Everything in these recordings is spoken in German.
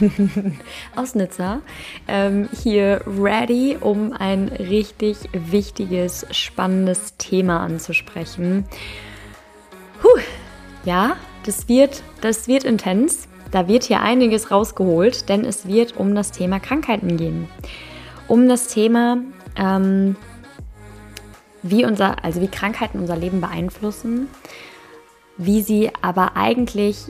aus Nizza ähm, hier ready, um ein richtig wichtiges, spannendes Thema anzusprechen. Puh, ja, das wird, das wird intens. Da wird hier einiges rausgeholt, denn es wird um das Thema Krankheiten gehen. Um das Thema, ähm, wie unser, also wie Krankheiten unser Leben beeinflussen, wie sie aber eigentlich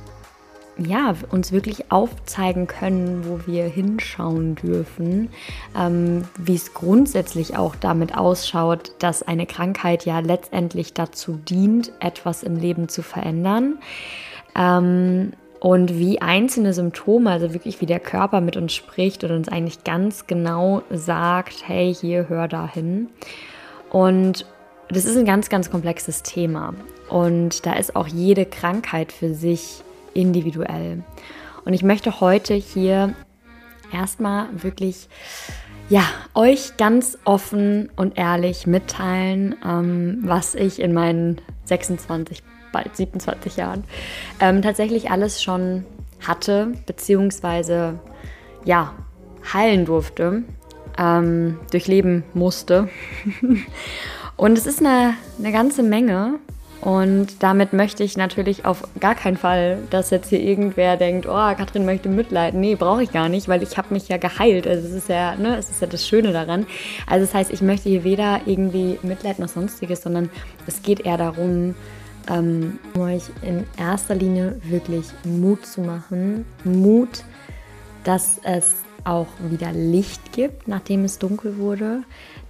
ja, uns wirklich aufzeigen können, wo wir hinschauen dürfen, ähm, wie es grundsätzlich auch damit ausschaut, dass eine Krankheit ja letztendlich dazu dient, etwas im Leben zu verändern. Ähm, und wie einzelne Symptome, also wirklich wie der Körper mit uns spricht und uns eigentlich ganz genau sagt, hey, hier, hör da hin. Und das ist ein ganz, ganz komplexes Thema. Und da ist auch jede Krankheit für sich individuell. Und ich möchte heute hier erstmal wirklich ja, euch ganz offen und ehrlich mitteilen, ähm, was ich in meinen 26, bald 27 Jahren ähm, tatsächlich alles schon hatte, beziehungsweise ja, heilen durfte, ähm, durchleben musste. und es ist eine, eine ganze Menge und damit möchte ich natürlich auf gar keinen Fall, dass jetzt hier irgendwer denkt, oh, Katrin möchte Mitleid. Nee, brauche ich gar nicht, weil ich habe mich ja geheilt. Also es ist ja, ne, es ist ja das Schöne daran. Also das heißt, ich möchte hier weder irgendwie Mitleid noch sonstiges, sondern es geht eher darum, ähm, euch in erster Linie wirklich Mut zu machen. Mut, dass es auch wieder Licht gibt, nachdem es dunkel wurde,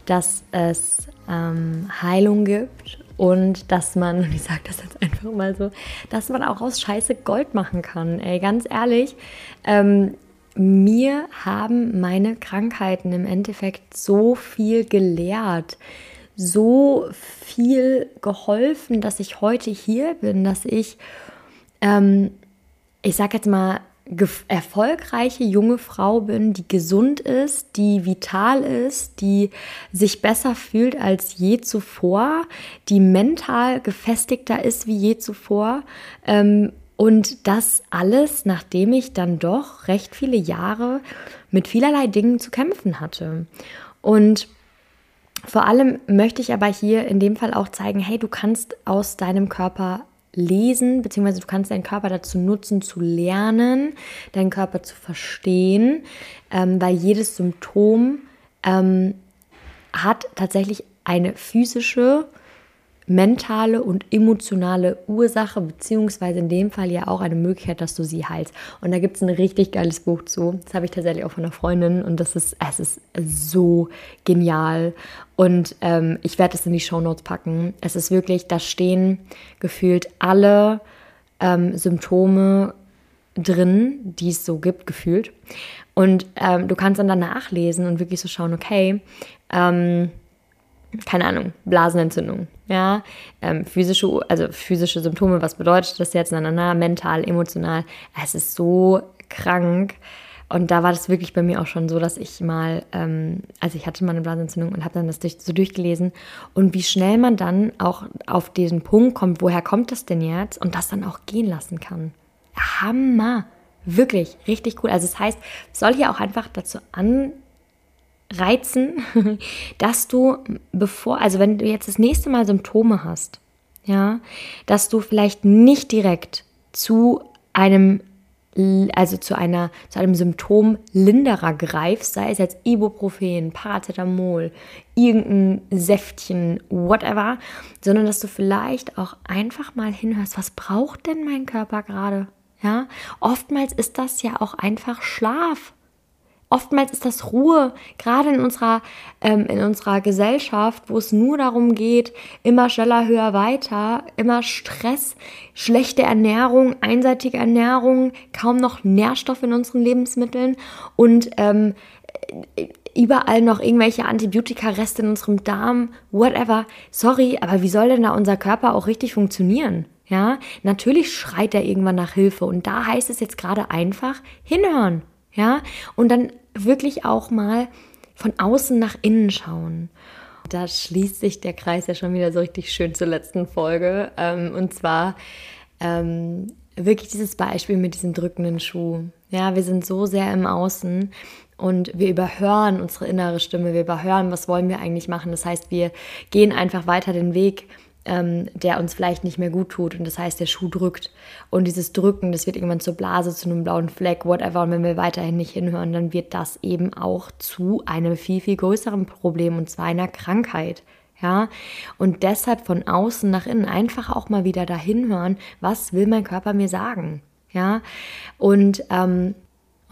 dass es ähm, Heilung gibt und dass man, und ich sage das jetzt einfach mal so, dass man auch aus Scheiße Gold machen kann. Ey, ganz ehrlich, ähm, mir haben meine Krankheiten im Endeffekt so viel gelehrt, so viel geholfen, dass ich heute hier bin, dass ich, ähm, ich sag jetzt mal, erfolgreiche junge Frau bin, die gesund ist, die vital ist, die sich besser fühlt als je zuvor, die mental gefestigter ist wie je zuvor. Ähm, und das alles, nachdem ich dann doch recht viele Jahre mit vielerlei Dingen zu kämpfen hatte. Und vor allem möchte ich aber hier in dem Fall auch zeigen, hey, du kannst aus deinem Körper lesen, beziehungsweise du kannst deinen Körper dazu nutzen, zu lernen, deinen Körper zu verstehen, ähm, weil jedes Symptom ähm, hat tatsächlich eine physische mentale und emotionale Ursache, beziehungsweise in dem Fall ja auch eine Möglichkeit, dass du sie heilst. Und da gibt es ein richtig geiles Buch zu. Das habe ich tatsächlich auch von einer Freundin und das ist, es ist so genial. Und ähm, ich werde es in die Show Notes packen. Es ist wirklich, da stehen gefühlt alle ähm, Symptome drin, die es so gibt, gefühlt. Und ähm, du kannst dann danach lesen und wirklich so schauen, okay, ähm, keine Ahnung, Blasenentzündung, ja, ähm, physische, also physische Symptome, was bedeutet das jetzt, na, na, na, mental, emotional, es ist so krank und da war das wirklich bei mir auch schon so, dass ich mal, ähm, also ich hatte mal eine Blasenentzündung und habe dann das durch, so durchgelesen und wie schnell man dann auch auf diesen Punkt kommt, woher kommt das denn jetzt und das dann auch gehen lassen kann. Hammer! Wirklich, richtig cool. Also das heißt, es soll hier auch einfach dazu an, reizen, dass du bevor, also wenn du jetzt das nächste Mal Symptome hast, ja, dass du vielleicht nicht direkt zu einem also zu einer zu einem Symptomlinderer greifst, sei es jetzt Ibuprofen, Paracetamol, irgendein Säftchen, whatever, sondern dass du vielleicht auch einfach mal hinhörst, was braucht denn mein Körper gerade? Ja, oftmals ist das ja auch einfach Schlaf. Oftmals ist das Ruhe, gerade in unserer, ähm, in unserer Gesellschaft, wo es nur darum geht, immer schneller, höher, weiter, immer Stress, schlechte Ernährung, einseitige Ernährung, kaum noch Nährstoffe in unseren Lebensmitteln und ähm, überall noch irgendwelche Antibiotika-Reste in unserem Darm, whatever. Sorry, aber wie soll denn da unser Körper auch richtig funktionieren? Ja, natürlich schreit er irgendwann nach Hilfe und da heißt es jetzt gerade einfach hinhören. Ja, und dann wirklich auch mal von außen nach innen schauen. Da schließt sich der Kreis ja schon wieder so richtig schön zur letzten Folge. Ähm, und zwar ähm, wirklich dieses Beispiel mit diesem drückenden Schuh. Ja, wir sind so sehr im Außen und wir überhören unsere innere Stimme, wir überhören, was wollen wir eigentlich machen. Das heißt, wir gehen einfach weiter den Weg ähm, der uns vielleicht nicht mehr gut tut. Und das heißt, der Schuh drückt. Und dieses Drücken, das wird irgendwann zur Blase, zu einem blauen Fleck, whatever. Und wenn wir weiterhin nicht hinhören, dann wird das eben auch zu einem viel, viel größeren Problem und zwar einer Krankheit. Ja, und deshalb von außen nach innen einfach auch mal wieder dahin hören, was will mein Körper mir sagen. Ja, und ähm,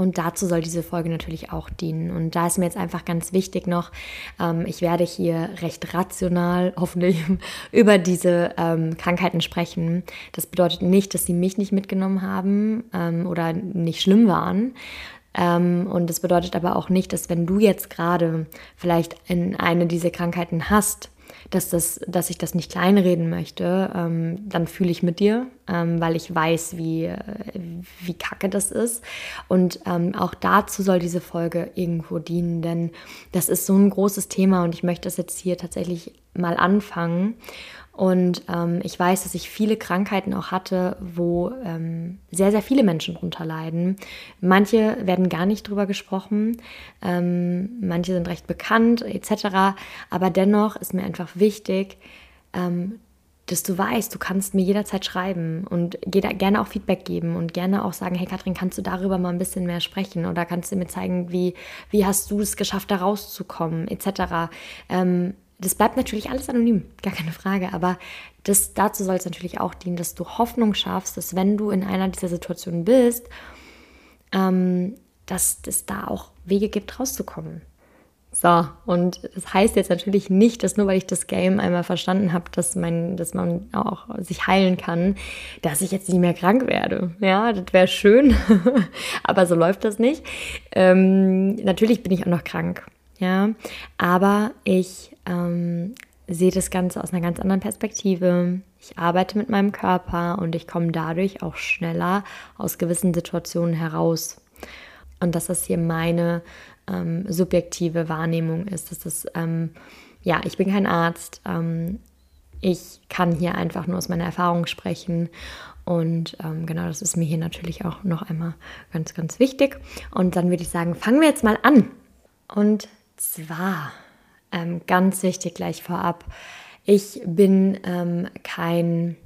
und dazu soll diese Folge natürlich auch dienen. Und da ist mir jetzt einfach ganz wichtig noch, ähm, ich werde hier recht rational, hoffentlich, über diese ähm, Krankheiten sprechen. Das bedeutet nicht, dass sie mich nicht mitgenommen haben ähm, oder nicht schlimm waren. Ähm, und das bedeutet aber auch nicht, dass wenn du jetzt gerade vielleicht in eine dieser Krankheiten hast, dass, das, dass ich das nicht kleinreden möchte, ähm, dann fühle ich mit dir, ähm, weil ich weiß, wie, äh, wie kacke das ist. Und ähm, auch dazu soll diese Folge irgendwo dienen, denn das ist so ein großes Thema und ich möchte das jetzt hier tatsächlich mal anfangen. Und ähm, ich weiß, dass ich viele Krankheiten auch hatte, wo ähm, sehr, sehr viele Menschen drunter leiden. Manche werden gar nicht drüber gesprochen, ähm, manche sind recht bekannt etc. Aber dennoch ist mir einfach wichtig, ähm, dass du weißt, du kannst mir jederzeit schreiben und gerne auch Feedback geben und gerne auch sagen, hey Katrin, kannst du darüber mal ein bisschen mehr sprechen oder kannst du mir zeigen, wie, wie hast du es geschafft, da rauszukommen etc. Ähm, das bleibt natürlich alles anonym, gar keine Frage, aber das, dazu soll es natürlich auch dienen, dass du Hoffnung schaffst, dass wenn du in einer dieser Situationen bist, ähm, dass es da auch Wege gibt, rauszukommen. So, und das heißt jetzt natürlich nicht, dass nur weil ich das Game einmal verstanden habe, dass, dass man auch sich heilen kann, dass ich jetzt nicht mehr krank werde. Ja, das wäre schön, aber so läuft das nicht. Ähm, natürlich bin ich auch noch krank ja, aber ich ähm, sehe das Ganze aus einer ganz anderen Perspektive. Ich arbeite mit meinem Körper und ich komme dadurch auch schneller aus gewissen Situationen heraus. Und dass das hier meine ähm, subjektive Wahrnehmung ist, dass das, ähm, ja, ich bin kein Arzt. Ähm, ich kann hier einfach nur aus meiner Erfahrung sprechen. Und ähm, genau, das ist mir hier natürlich auch noch einmal ganz, ganz wichtig. Und dann würde ich sagen, fangen wir jetzt mal an. Und zwar, ähm, ganz wichtig gleich vorab, ich bin ähm, kein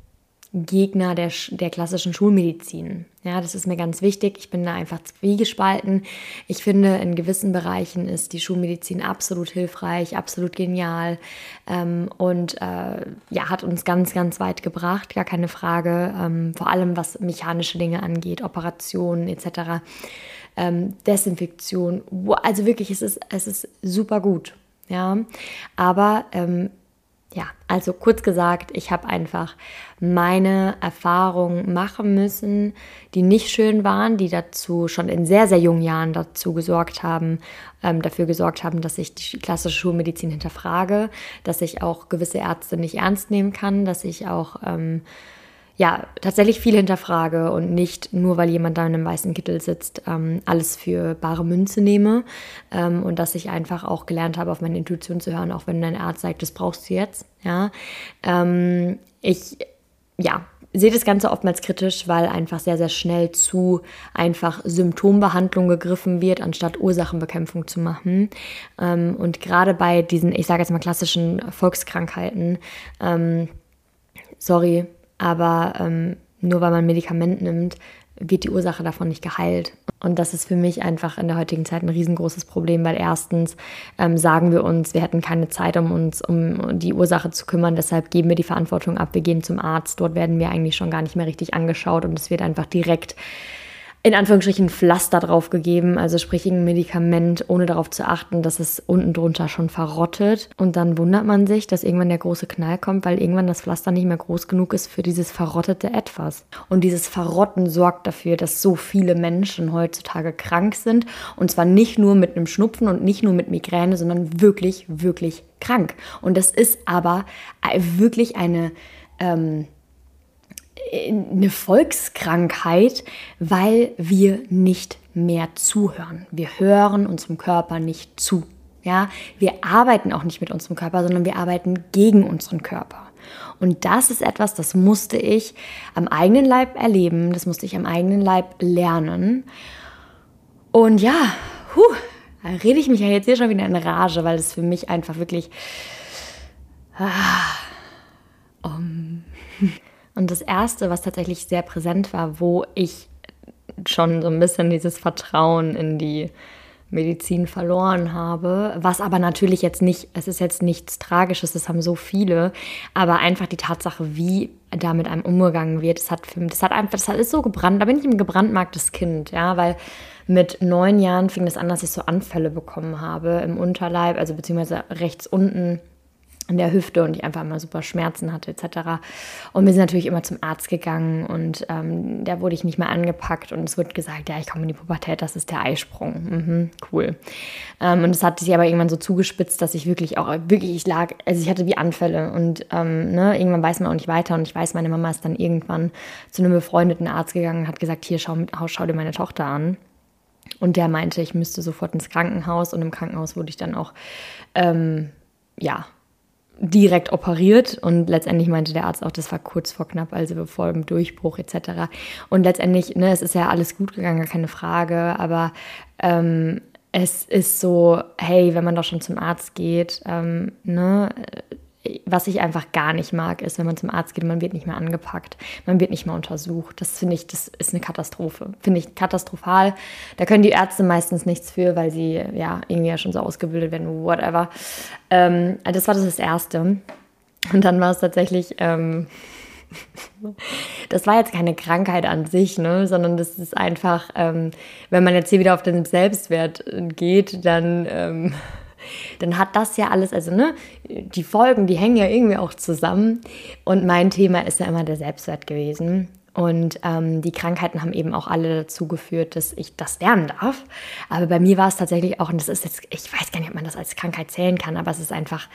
Gegner der, der klassischen Schulmedizin. Ja, das ist mir ganz wichtig. Ich bin da einfach zwiegespalten. Ich finde, in gewissen Bereichen ist die Schulmedizin absolut hilfreich, absolut genial ähm, und äh, ja, hat uns ganz, ganz weit gebracht, gar keine Frage. Ähm, vor allem was mechanische Dinge angeht, Operationen etc ähm, Desinfektion. Also wirklich, es ist, es ist super gut. Ja, aber ähm, ja, also kurz gesagt, ich habe einfach meine Erfahrungen machen müssen, die nicht schön waren, die dazu schon in sehr, sehr jungen Jahren dazu gesorgt haben, ähm, dafür gesorgt haben, dass ich die klassische Schulmedizin hinterfrage, dass ich auch gewisse Ärzte nicht ernst nehmen kann, dass ich auch ähm, ja, tatsächlich viel hinterfrage und nicht nur, weil jemand da in einem weißen Kittel sitzt, ähm, alles für bare Münze nehme ähm, und dass ich einfach auch gelernt habe, auf meine Intuition zu hören, auch wenn ein Arzt sagt, das brauchst du jetzt. Ja, ähm, ich, ja, sehe das Ganze oftmals kritisch, weil einfach sehr, sehr schnell zu einfach Symptombehandlung gegriffen wird, anstatt Ursachenbekämpfung zu machen. Ähm, und gerade bei diesen, ich sage jetzt mal klassischen Volkskrankheiten, ähm, sorry, aber ähm, nur weil man ein Medikament nimmt, wird die Ursache davon nicht geheilt. Und das ist für mich einfach in der heutigen Zeit ein riesengroßes Problem, weil erstens ähm, sagen wir uns, wir hätten keine Zeit, um uns um die Ursache zu kümmern, deshalb geben wir die Verantwortung ab, wir gehen zum Arzt, dort werden wir eigentlich schon gar nicht mehr richtig angeschaut. Und es wird einfach direkt in Anführungsstrichen Pflaster drauf gegeben, also sprich ein Medikament, ohne darauf zu achten, dass es unten drunter schon verrottet. Und dann wundert man sich, dass irgendwann der große Knall kommt, weil irgendwann das Pflaster nicht mehr groß genug ist für dieses verrottete Etwas. Und dieses Verrotten sorgt dafür, dass so viele Menschen heutzutage krank sind. Und zwar nicht nur mit einem Schnupfen und nicht nur mit Migräne, sondern wirklich, wirklich krank. Und das ist aber wirklich eine... Ähm, eine Volkskrankheit, weil wir nicht mehr zuhören. Wir hören unserem Körper nicht zu. Ja, wir arbeiten auch nicht mit unserem Körper, sondern wir arbeiten gegen unseren Körper. Und das ist etwas, das musste ich am eigenen Leib erleben, das musste ich am eigenen Leib lernen. Und ja, huh, da rede ich mich ja jetzt hier schon wieder in Rage, weil es für mich einfach wirklich. Ah, um, und das Erste, was tatsächlich sehr präsent war, wo ich schon so ein bisschen dieses Vertrauen in die Medizin verloren habe, was aber natürlich jetzt nicht, es ist jetzt nichts Tragisches, das haben so viele, aber einfach die Tatsache, wie da mit einem umgegangen wird, das hat, das hat einfach, das ist so gebrannt, da bin ich ein gebrandmarktes Kind, ja, weil mit neun Jahren fing das an, dass ich so Anfälle bekommen habe im Unterleib, also beziehungsweise rechts unten in der Hüfte und ich einfach immer super Schmerzen hatte etc. Und wir sind natürlich immer zum Arzt gegangen und ähm, da wurde ich nicht mehr angepackt und es wurde gesagt, ja, ich komme in die Pubertät, das ist der Eisprung. Mhm, cool. Ähm, und es hat sich aber irgendwann so zugespitzt, dass ich wirklich auch, wirklich, ich lag, also ich hatte wie Anfälle und ähm, ne, irgendwann weiß man auch nicht weiter und ich weiß, meine Mama ist dann irgendwann zu einem befreundeten Arzt gegangen und hat gesagt, hier, schau, schau dir meine Tochter an. Und der meinte, ich müsste sofort ins Krankenhaus und im Krankenhaus wurde ich dann auch, ähm, ja, direkt operiert und letztendlich meinte der Arzt auch, das war kurz vor knapp, also bevor dem Durchbruch etc. Und letztendlich, ne, es ist ja alles gut gegangen, gar keine Frage, aber ähm, es ist so, hey, wenn man doch schon zum Arzt geht, ähm, ne, was ich einfach gar nicht mag, ist, wenn man zum Arzt geht man wird nicht mehr angepackt, man wird nicht mehr untersucht. Das finde ich, das ist eine Katastrophe. Finde ich katastrophal. Da können die Ärzte meistens nichts für, weil sie ja irgendwie ja schon so ausgebildet werden, whatever. Ähm, das war das, Erste. Und dann war es tatsächlich, ähm, das war jetzt keine Krankheit an sich, ne, sondern das ist einfach, ähm, wenn man jetzt hier wieder auf den Selbstwert geht, dann ähm, dann hat das ja alles, also ne, die Folgen, die hängen ja irgendwie auch zusammen. Und mein Thema ist ja immer der Selbstwert gewesen. Und ähm, die Krankheiten haben eben auch alle dazu geführt, dass ich das lernen darf. Aber bei mir war es tatsächlich auch, und das ist jetzt, ich weiß gar nicht, ob man das als Krankheit zählen kann, aber es ist einfach,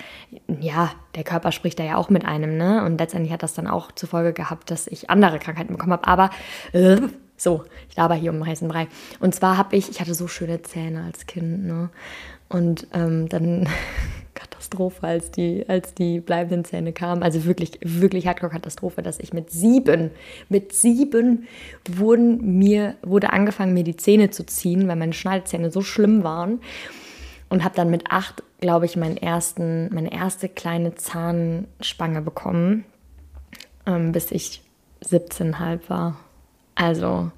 ja, der Körper spricht da ja auch mit einem, ne? Und letztendlich hat das dann auch zur Folge gehabt, dass ich andere Krankheiten bekommen habe. Aber äh, so, ich laber hier um den heißen Brei. Und zwar habe ich, ich hatte so schöne Zähne als Kind, ne? Und ähm, dann Katastrophe, als die, als die bleibenden Zähne kamen. Also wirklich, wirklich Hardcore-Katastrophe, dass ich mit sieben, mit sieben wurden mir, wurde angefangen, mir die Zähne zu ziehen, weil meine Schneidezähne so schlimm waren. Und habe dann mit acht, glaube ich, meinen ersten, meine erste kleine Zahnspange bekommen, ähm, bis ich 17,5 war. Also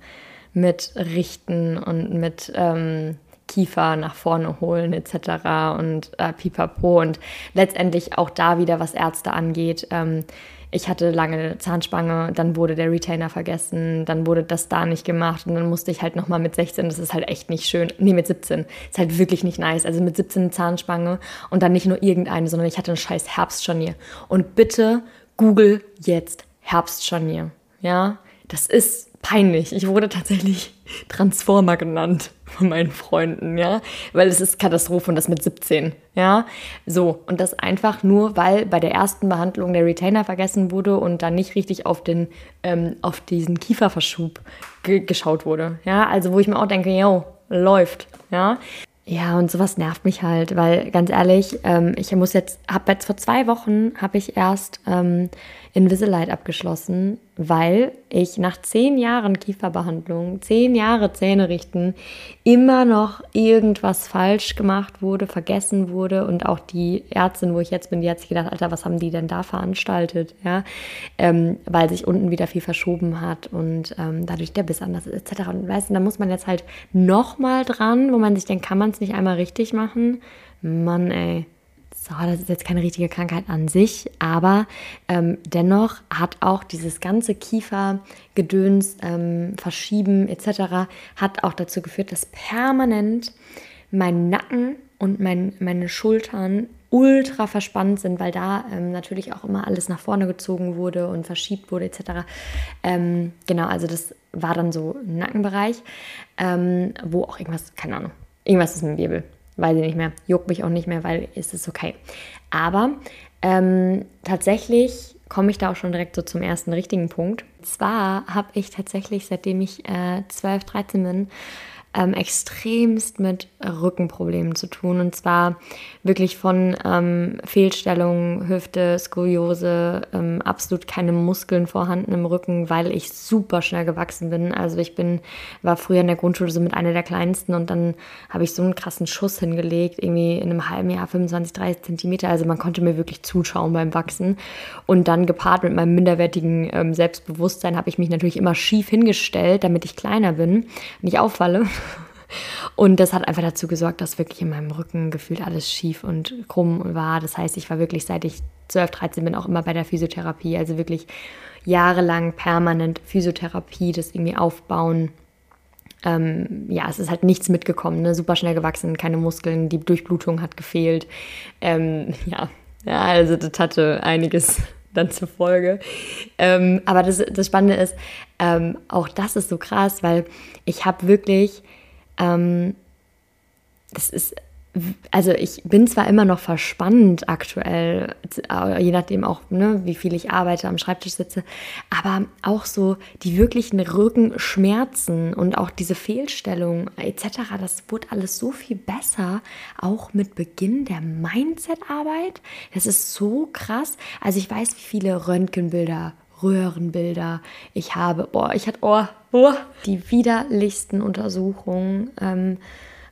mit Richten und mit ähm, Kiefer nach vorne holen etc. und äh, pipapo. Und letztendlich auch da wieder, was Ärzte angeht. Ähm, ich hatte lange Zahnspange, dann wurde der Retainer vergessen, dann wurde das da nicht gemacht und dann musste ich halt nochmal mit 16, das ist halt echt nicht schön, nee, mit 17, ist halt wirklich nicht nice. Also mit 17 eine Zahnspange und dann nicht nur irgendeine, sondern ich hatte ein scheiß Herbstscharnier. Und bitte google jetzt Herbstscharnier, ja? Das ist peinlich. Ich wurde tatsächlich Transformer genannt von meinen Freunden, ja, weil es ist Katastrophe und das mit 17, ja, so und das einfach nur, weil bei der ersten Behandlung der Retainer vergessen wurde und dann nicht richtig auf den, ähm, auf diesen Kieferverschub ge geschaut wurde, ja, also wo ich mir auch denke, yo, läuft, ja. Ja, und sowas nervt mich halt, weil ganz ehrlich, ähm, ich muss jetzt, habe jetzt vor zwei Wochen, habe ich erst ähm, Invisalign abgeschlossen, weil ich nach zehn Jahren Kieferbehandlung, zehn Jahre Zähne richten, immer noch irgendwas falsch gemacht wurde, vergessen wurde und auch die Ärztin, wo ich jetzt bin, die hat sich gedacht, Alter, was haben die denn da veranstaltet, ja, ähm, weil sich unten wieder viel verschoben hat und ähm, dadurch der Biss anders ist, etc. Und weißt du, da muss man jetzt halt nochmal dran, wo man sich denkt, kann man es nicht einmal richtig machen? Mann, ey so, das ist jetzt keine richtige Krankheit an sich, aber ähm, dennoch hat auch dieses ganze Kiefergedöns, ähm, Verschieben etc. hat auch dazu geführt, dass permanent mein Nacken und mein, meine Schultern ultra verspannt sind, weil da ähm, natürlich auch immer alles nach vorne gezogen wurde und verschiebt wurde etc. Ähm, genau, also das war dann so Nackenbereich, ähm, wo auch irgendwas, keine Ahnung, irgendwas ist mit dem Wirbel weiß ich nicht mehr, juckt mich auch nicht mehr, weil es ist okay. Aber ähm, tatsächlich komme ich da auch schon direkt so zum ersten richtigen Punkt. Und zwar habe ich tatsächlich, seitdem ich äh, 12, 13 bin, ähm, extremst mit Rückenproblemen zu tun. Und zwar wirklich von ähm, Fehlstellungen, Hüfte, Skoliose, ähm, absolut keine Muskeln vorhanden im Rücken, weil ich super schnell gewachsen bin. Also ich bin, war früher in der Grundschule so mit einer der kleinsten und dann habe ich so einen krassen Schuss hingelegt, irgendwie in einem halben Jahr 25, 30 Zentimeter. Also man konnte mir wirklich zuschauen beim Wachsen. Und dann gepaart mit meinem minderwertigen ähm, Selbstbewusstsein habe ich mich natürlich immer schief hingestellt, damit ich kleiner bin, nicht auffalle. Und das hat einfach dazu gesorgt, dass wirklich in meinem Rücken gefühlt alles schief und krumm war. Das heißt, ich war wirklich, seit ich 12, 13 bin, auch immer bei der Physiotherapie. Also wirklich jahrelang permanent Physiotherapie, das irgendwie aufbauen. Ähm, ja, es ist halt nichts mitgekommen, ne? super schnell gewachsen, keine Muskeln, die Durchblutung hat gefehlt. Ähm, ja. ja, also das hatte einiges dann zur Folge. Ähm, aber das, das Spannende ist, ähm, auch das ist so krass, weil ich habe wirklich ähm, das ist, also ich bin zwar immer noch verspannt aktuell, je nachdem auch, ne, wie viel ich arbeite, am Schreibtisch sitze, aber auch so die wirklichen Rückenschmerzen und auch diese Fehlstellung etc., das wurde alles so viel besser, auch mit Beginn der Mindset-Arbeit. Das ist so krass. Also ich weiß, wie viele Röntgenbilder Röhrenbilder. Ich habe, boah, ich hatte, oh, oh, die widerlichsten Untersuchungen, ähm,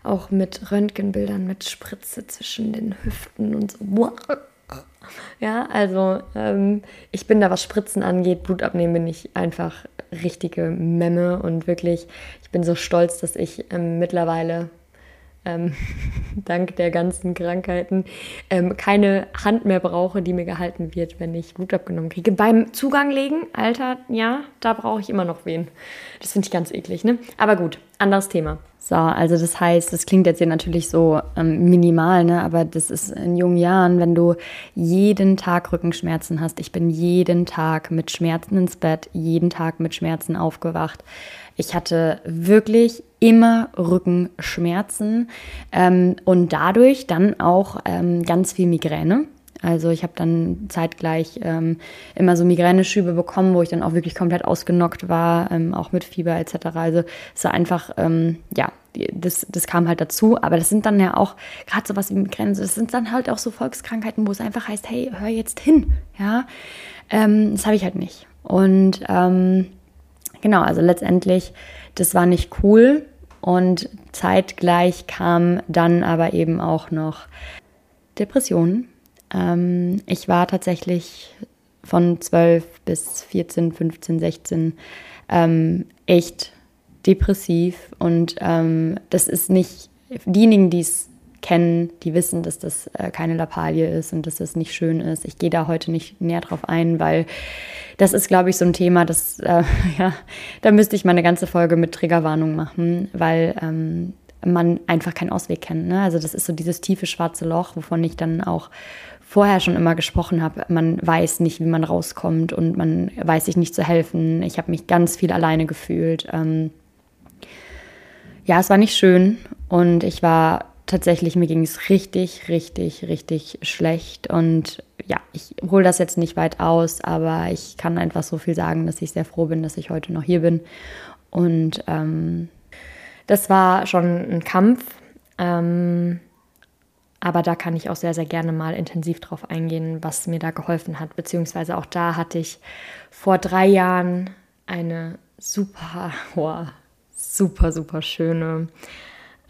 auch mit Röntgenbildern, mit Spritze zwischen den Hüften und so. Boah. Ja, also ähm, ich bin da, was Spritzen angeht, Blut abnehmen, bin ich einfach richtige Memme und wirklich, ich bin so stolz, dass ich ähm, mittlerweile ähm, dank der ganzen Krankheiten ähm, keine Hand mehr brauche, die mir gehalten wird, wenn ich Blut abgenommen kriege. Beim Zugang legen, Alter, ja, da brauche ich immer noch wen. Das finde ich ganz eklig, ne? Aber gut, anderes Thema. So, also das heißt, das klingt jetzt hier natürlich so ähm, minimal, ne? aber das ist in jungen Jahren, wenn du jeden Tag Rückenschmerzen hast. Ich bin jeden Tag mit Schmerzen ins Bett, jeden Tag mit Schmerzen aufgewacht. Ich hatte wirklich immer Rückenschmerzen ähm, und dadurch dann auch ähm, ganz viel Migräne. Also ich habe dann zeitgleich ähm, immer so Migräneschübe bekommen, wo ich dann auch wirklich komplett ausgenockt war, ähm, auch mit Fieber etc. Also es war einfach, ähm, ja, das, das kam halt dazu. Aber das sind dann ja auch, gerade sowas wie Migräne, das sind dann halt auch so Volkskrankheiten, wo es einfach heißt, hey, hör jetzt hin. Ja, ähm, das habe ich halt nicht. Und ähm, genau, also letztendlich, das war nicht cool. Und zeitgleich kam dann aber eben auch noch Depressionen. Ähm, ich war tatsächlich von 12 bis 14, 15, 16 ähm, echt depressiv. Und ähm, das ist nicht, diejenigen, die es kennen, die wissen, dass das äh, keine Lappalie ist und dass das nicht schön ist. Ich gehe da heute nicht näher drauf ein, weil das ist, glaube ich, so ein Thema, das, äh, ja, da müsste ich mal eine ganze Folge mit Triggerwarnung machen, weil ähm, man einfach keinen Ausweg kennt. Ne? Also das ist so dieses tiefe schwarze Loch, wovon ich dann auch vorher schon immer gesprochen habe. Man weiß nicht, wie man rauskommt und man weiß sich nicht zu helfen. Ich habe mich ganz viel alleine gefühlt. Ähm, ja, es war nicht schön und ich war tatsächlich, mir ging es richtig, richtig, richtig schlecht. Und ja, ich hole das jetzt nicht weit aus, aber ich kann einfach so viel sagen, dass ich sehr froh bin, dass ich heute noch hier bin. Und ähm, das war schon ein Kampf. Ähm, aber da kann ich auch sehr, sehr gerne mal intensiv drauf eingehen, was mir da geholfen hat. Beziehungsweise auch da hatte ich vor drei Jahren eine super, oh, super, super schöne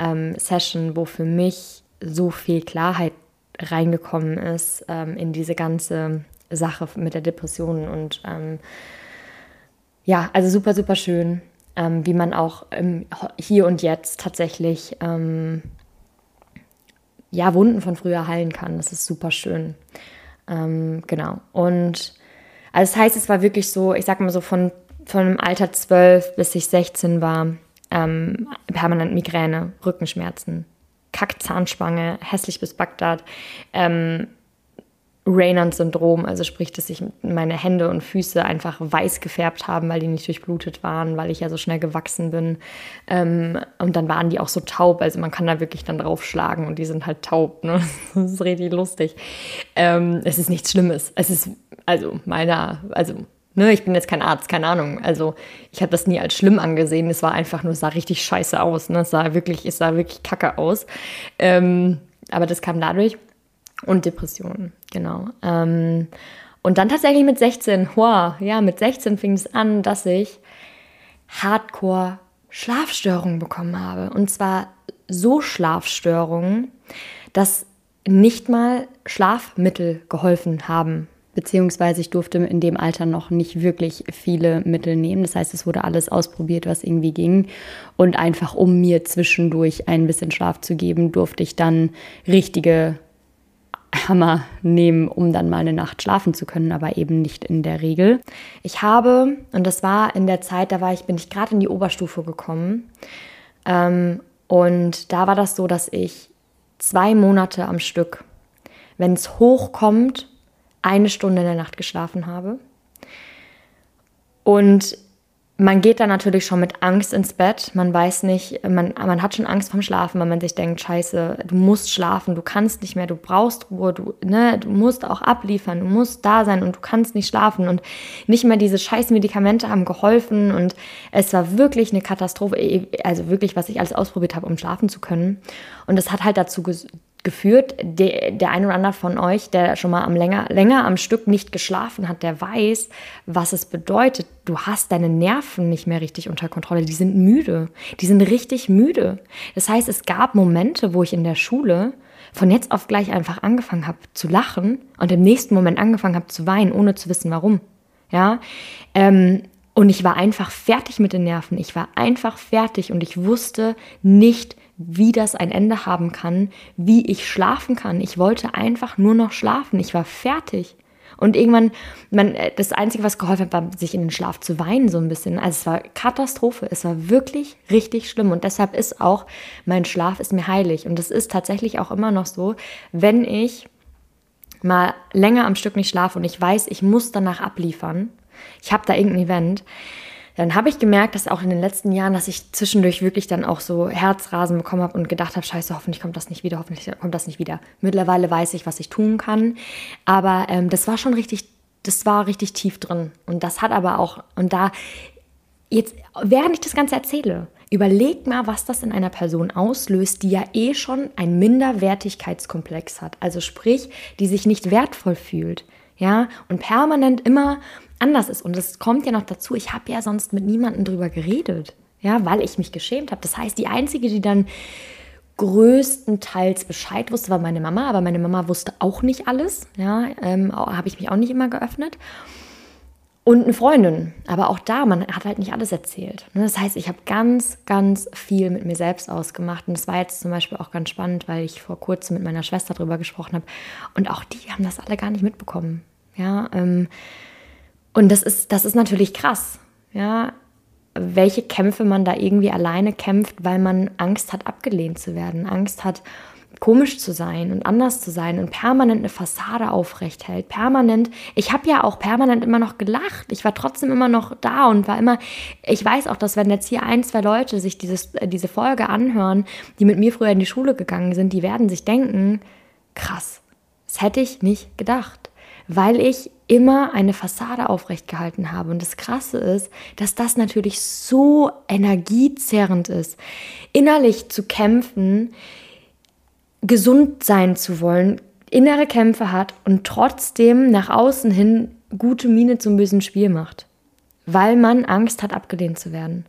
ähm, Session, wo für mich so viel Klarheit reingekommen ist ähm, in diese ganze Sache mit der Depression und ähm, ja, also super, super schön, ähm, wie man auch im Hier und Jetzt tatsächlich ähm, ja, Wunden von früher heilen kann. Das ist super schön. Ähm, genau. Und also das heißt, es war wirklich so, ich sag mal so von, von dem Alter 12 bis ich 16 war, ähm, permanent Migräne, Rückenschmerzen, Kackzahnspange, hässlich bis Bagdad, ähm, Raynaud-Syndrom, also sprich, dass sich meine Hände und Füße einfach weiß gefärbt haben, weil die nicht durchblutet waren, weil ich ja so schnell gewachsen bin. Ähm, und dann waren die auch so taub, also man kann da wirklich dann draufschlagen und die sind halt taub. Ne? Das ist richtig lustig. Ähm, es ist nichts Schlimmes. Es ist, also meiner, also Ne, ich bin jetzt kein Arzt, keine Ahnung. Also ich habe das nie als schlimm angesehen. Es war einfach nur, sah richtig scheiße aus. Ne? Es sah wirklich, es sah wirklich kacke aus. Ähm, aber das kam dadurch. Und Depressionen, genau. Ähm, und dann tatsächlich mit 16, wow, ja, mit 16 fing es an, dass ich Hardcore Schlafstörungen bekommen habe. Und zwar so Schlafstörungen, dass nicht mal Schlafmittel geholfen haben. Beziehungsweise ich durfte in dem Alter noch nicht wirklich viele Mittel nehmen. Das heißt, es wurde alles ausprobiert, was irgendwie ging. Und einfach um mir zwischendurch ein bisschen Schlaf zu geben, durfte ich dann richtige Hammer nehmen, um dann mal eine Nacht schlafen zu können, aber eben nicht in der Regel. Ich habe, und das war in der Zeit, da war ich, bin ich gerade in die Oberstufe gekommen. Ähm, und da war das so, dass ich zwei Monate am Stück, wenn es hochkommt, eine Stunde in der Nacht geschlafen habe. Und man geht da natürlich schon mit Angst ins Bett. Man weiß nicht, man, man hat schon Angst vom Schlafen, weil man sich denkt, scheiße, du musst schlafen, du kannst nicht mehr, du brauchst Ruhe, du, ne, du musst auch abliefern, du musst da sein und du kannst nicht schlafen. Und nicht mehr diese scheiß Medikamente haben geholfen. Und es war wirklich eine Katastrophe, also wirklich, was ich alles ausprobiert habe, um schlafen zu können. Und es hat halt dazu geführt. Der, der ein oder andere von euch, der schon mal am länger, länger am Stück nicht geschlafen hat, der weiß, was es bedeutet. Du hast deine Nerven nicht mehr richtig unter Kontrolle. Die sind müde. Die sind richtig müde. Das heißt, es gab Momente, wo ich in der Schule von jetzt auf gleich einfach angefangen habe zu lachen und im nächsten Moment angefangen habe zu weinen, ohne zu wissen, warum. Ja, ähm, und ich war einfach fertig mit den Nerven. Ich war einfach fertig und ich wusste nicht, wie das ein Ende haben kann, wie ich schlafen kann. Ich wollte einfach nur noch schlafen. Ich war fertig. Und irgendwann, man, äh, das Einzige, was geholfen hat, war, sich in den Schlaf zu weinen, so ein bisschen. Also es war Katastrophe. Es war wirklich richtig schlimm. Und deshalb ist auch, mein Schlaf ist mir heilig. Und es ist tatsächlich auch immer noch so, wenn ich mal länger am Stück nicht schlafe und ich weiß, ich muss danach abliefern, ich habe da irgendein Event, dann habe ich gemerkt, dass auch in den letzten Jahren, dass ich zwischendurch wirklich dann auch so Herzrasen bekommen habe und gedacht habe, scheiße, hoffentlich kommt das nicht wieder, hoffentlich kommt das nicht wieder. Mittlerweile weiß ich, was ich tun kann. Aber ähm, das war schon richtig, das war richtig tief drin. Und das hat aber auch, und da, jetzt, während ich das Ganze erzähle, überleg mal, was das in einer Person auslöst, die ja eh schon einen Minderwertigkeitskomplex hat. Also sprich, die sich nicht wertvoll fühlt. Ja, und permanent immer anders ist. Und es kommt ja noch dazu, ich habe ja sonst mit niemandem drüber geredet, ja, weil ich mich geschämt habe. Das heißt, die einzige, die dann größtenteils Bescheid wusste, war meine Mama, aber meine Mama wusste auch nicht alles, ja, ähm, habe ich mich auch nicht immer geöffnet. Und eine Freundin, aber auch da, man hat halt nicht alles erzählt. Ne? Das heißt, ich habe ganz, ganz viel mit mir selbst ausgemacht. Und das war jetzt zum Beispiel auch ganz spannend, weil ich vor kurzem mit meiner Schwester darüber gesprochen habe. Und auch die haben das alle gar nicht mitbekommen. Ja, ähm, und das ist, das ist natürlich krass, ja, welche Kämpfe man da irgendwie alleine kämpft, weil man Angst hat, abgelehnt zu werden, Angst hat, komisch zu sein und anders zu sein und permanent eine Fassade aufrecht hält. Permanent, ich habe ja auch permanent immer noch gelacht. Ich war trotzdem immer noch da und war immer, ich weiß auch, dass wenn jetzt hier ein, zwei Leute sich dieses, äh, diese Folge anhören, die mit mir früher in die Schule gegangen sind, die werden sich denken, krass, das hätte ich nicht gedacht weil ich immer eine Fassade aufrecht gehalten habe. Und das Krasse ist, dass das natürlich so energiezerrend ist, innerlich zu kämpfen, gesund sein zu wollen, innere Kämpfe hat und trotzdem nach außen hin gute Miene zum bösen Spiel macht, weil man Angst hat, abgelehnt zu werden.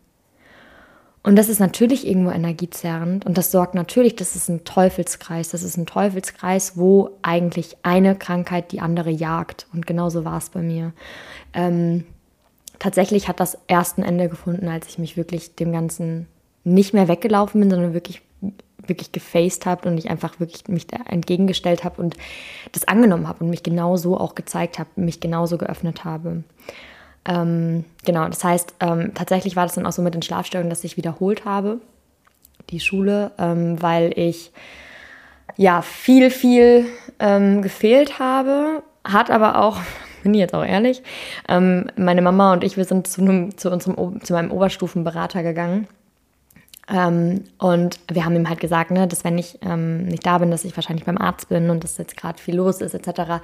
Und das ist natürlich irgendwo energiezerrend und das sorgt natürlich, das ist ein Teufelskreis. Das ist ein Teufelskreis, wo eigentlich eine Krankheit die andere jagt. Und genauso war es bei mir. Ähm, tatsächlich hat das erst ein Ende gefunden, als ich mich wirklich dem Ganzen nicht mehr weggelaufen bin, sondern wirklich wirklich gefaced habe und ich einfach wirklich mich da entgegengestellt habe und das angenommen habe und mich genauso auch gezeigt habe, mich genauso geöffnet habe. Ähm, genau, das heißt, ähm, tatsächlich war das dann auch so mit den Schlafstörungen, dass ich wiederholt habe, die Schule, ähm, weil ich ja viel, viel ähm, gefehlt habe, hat aber auch, bin ich jetzt auch ehrlich, ähm, meine Mama und ich, wir sind zu, einem, zu, unserem, zu meinem Oberstufenberater gegangen. Ähm, und wir haben ihm halt gesagt, ne, dass wenn ich ähm, nicht da bin, dass ich wahrscheinlich beim Arzt bin und dass jetzt gerade viel los ist etc.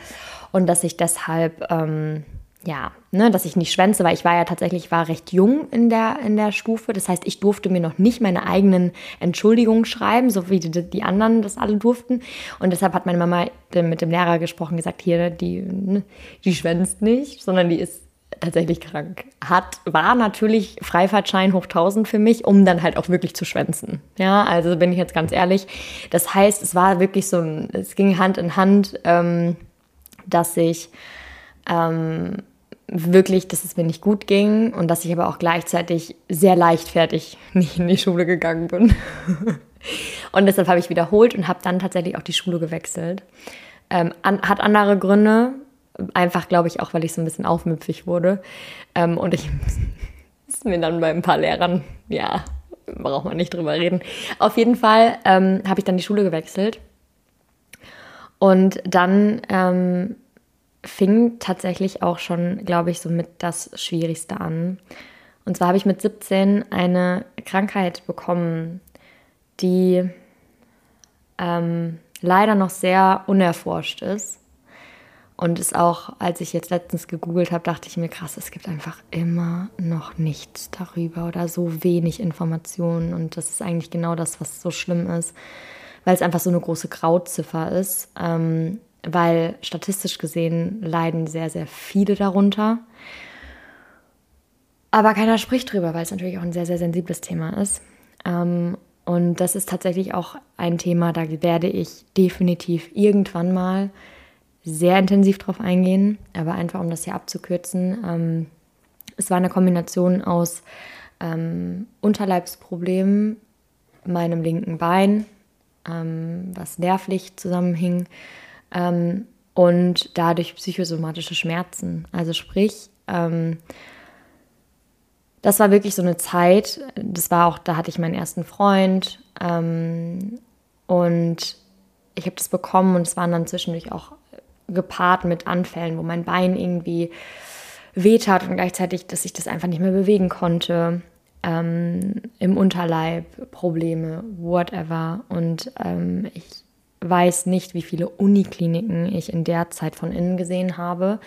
Und dass ich deshalb ähm, ja, ne, dass ich nicht schwänze, weil ich war ja tatsächlich, war recht jung in der, in der Stufe. Das heißt, ich durfte mir noch nicht meine eigenen Entschuldigungen schreiben, so wie die, die anderen das alle durften. Und deshalb hat meine Mama mit dem Lehrer gesprochen, gesagt, hier, die, ne, die schwänzt nicht, sondern die ist tatsächlich krank. Hat, war natürlich Freifahrtschein hoch 1000 für mich, um dann halt auch wirklich zu schwänzen. Ja, also bin ich jetzt ganz ehrlich. Das heißt, es war wirklich so es ging Hand in Hand, ähm, dass ich ähm, wirklich, dass es mir nicht gut ging und dass ich aber auch gleichzeitig sehr leichtfertig nicht in die Schule gegangen bin. und deshalb habe ich wiederholt und habe dann tatsächlich auch die Schule gewechselt. Ähm, an, hat andere Gründe, einfach glaube ich auch, weil ich so ein bisschen aufmüpfig wurde. Ähm, und ich ist mir dann bei ein paar Lehrern, ja, braucht man nicht drüber reden. Auf jeden Fall ähm, habe ich dann die Schule gewechselt. Und dann ähm, fing tatsächlich auch schon, glaube ich, so mit das Schwierigste an. Und zwar habe ich mit 17 eine Krankheit bekommen, die ähm, leider noch sehr unerforscht ist. Und es auch, als ich jetzt letztens gegoogelt habe, dachte ich mir, krass, es gibt einfach immer noch nichts darüber oder so wenig Informationen. Und das ist eigentlich genau das, was so schlimm ist, weil es einfach so eine große Grauziffer ist. Ähm, weil statistisch gesehen leiden sehr, sehr viele darunter. Aber keiner spricht drüber, weil es natürlich auch ein sehr, sehr sensibles Thema ist. Ähm, und das ist tatsächlich auch ein Thema, da werde ich definitiv irgendwann mal sehr intensiv drauf eingehen. Aber einfach, um das hier abzukürzen, ähm, es war eine Kombination aus ähm, Unterleibsproblemen, meinem linken Bein, was nervlich zusammenhing, ähm, und dadurch psychosomatische Schmerzen. Also sprich, ähm, das war wirklich so eine Zeit, das war auch, da hatte ich meinen ersten Freund ähm, und ich habe das bekommen und es waren dann zwischendurch auch gepaart mit Anfällen, wo mein Bein irgendwie wehtat und gleichzeitig, dass ich das einfach nicht mehr bewegen konnte. Ähm, Im Unterleib Probleme, whatever. Und ähm, ich weiß nicht, wie viele Unikliniken ich in der Zeit von innen gesehen habe,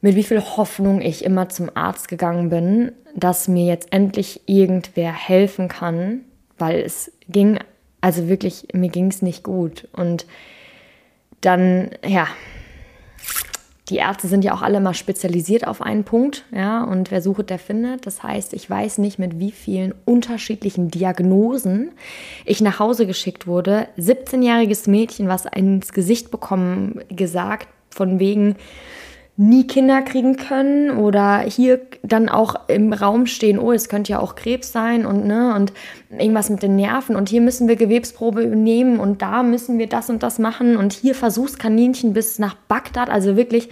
mit wie viel Hoffnung ich immer zum Arzt gegangen bin, dass mir jetzt endlich irgendwer helfen kann, weil es ging, also wirklich, mir ging es nicht gut. Und dann, ja, die Ärzte sind ja auch alle mal spezialisiert auf einen Punkt, ja, und wer sucht, der findet. Das heißt, ich weiß nicht, mit wie vielen unterschiedlichen Diagnosen ich nach Hause geschickt wurde. 17-jähriges Mädchen, was ins Gesicht bekommen, gesagt, von wegen, nie Kinder kriegen können oder hier dann auch im Raum stehen, oh, es könnte ja auch Krebs sein und ne und irgendwas mit den Nerven. Und hier müssen wir Gewebsprobe nehmen und da müssen wir das und das machen. Und hier Versuchskaninchen bis nach Bagdad, also wirklich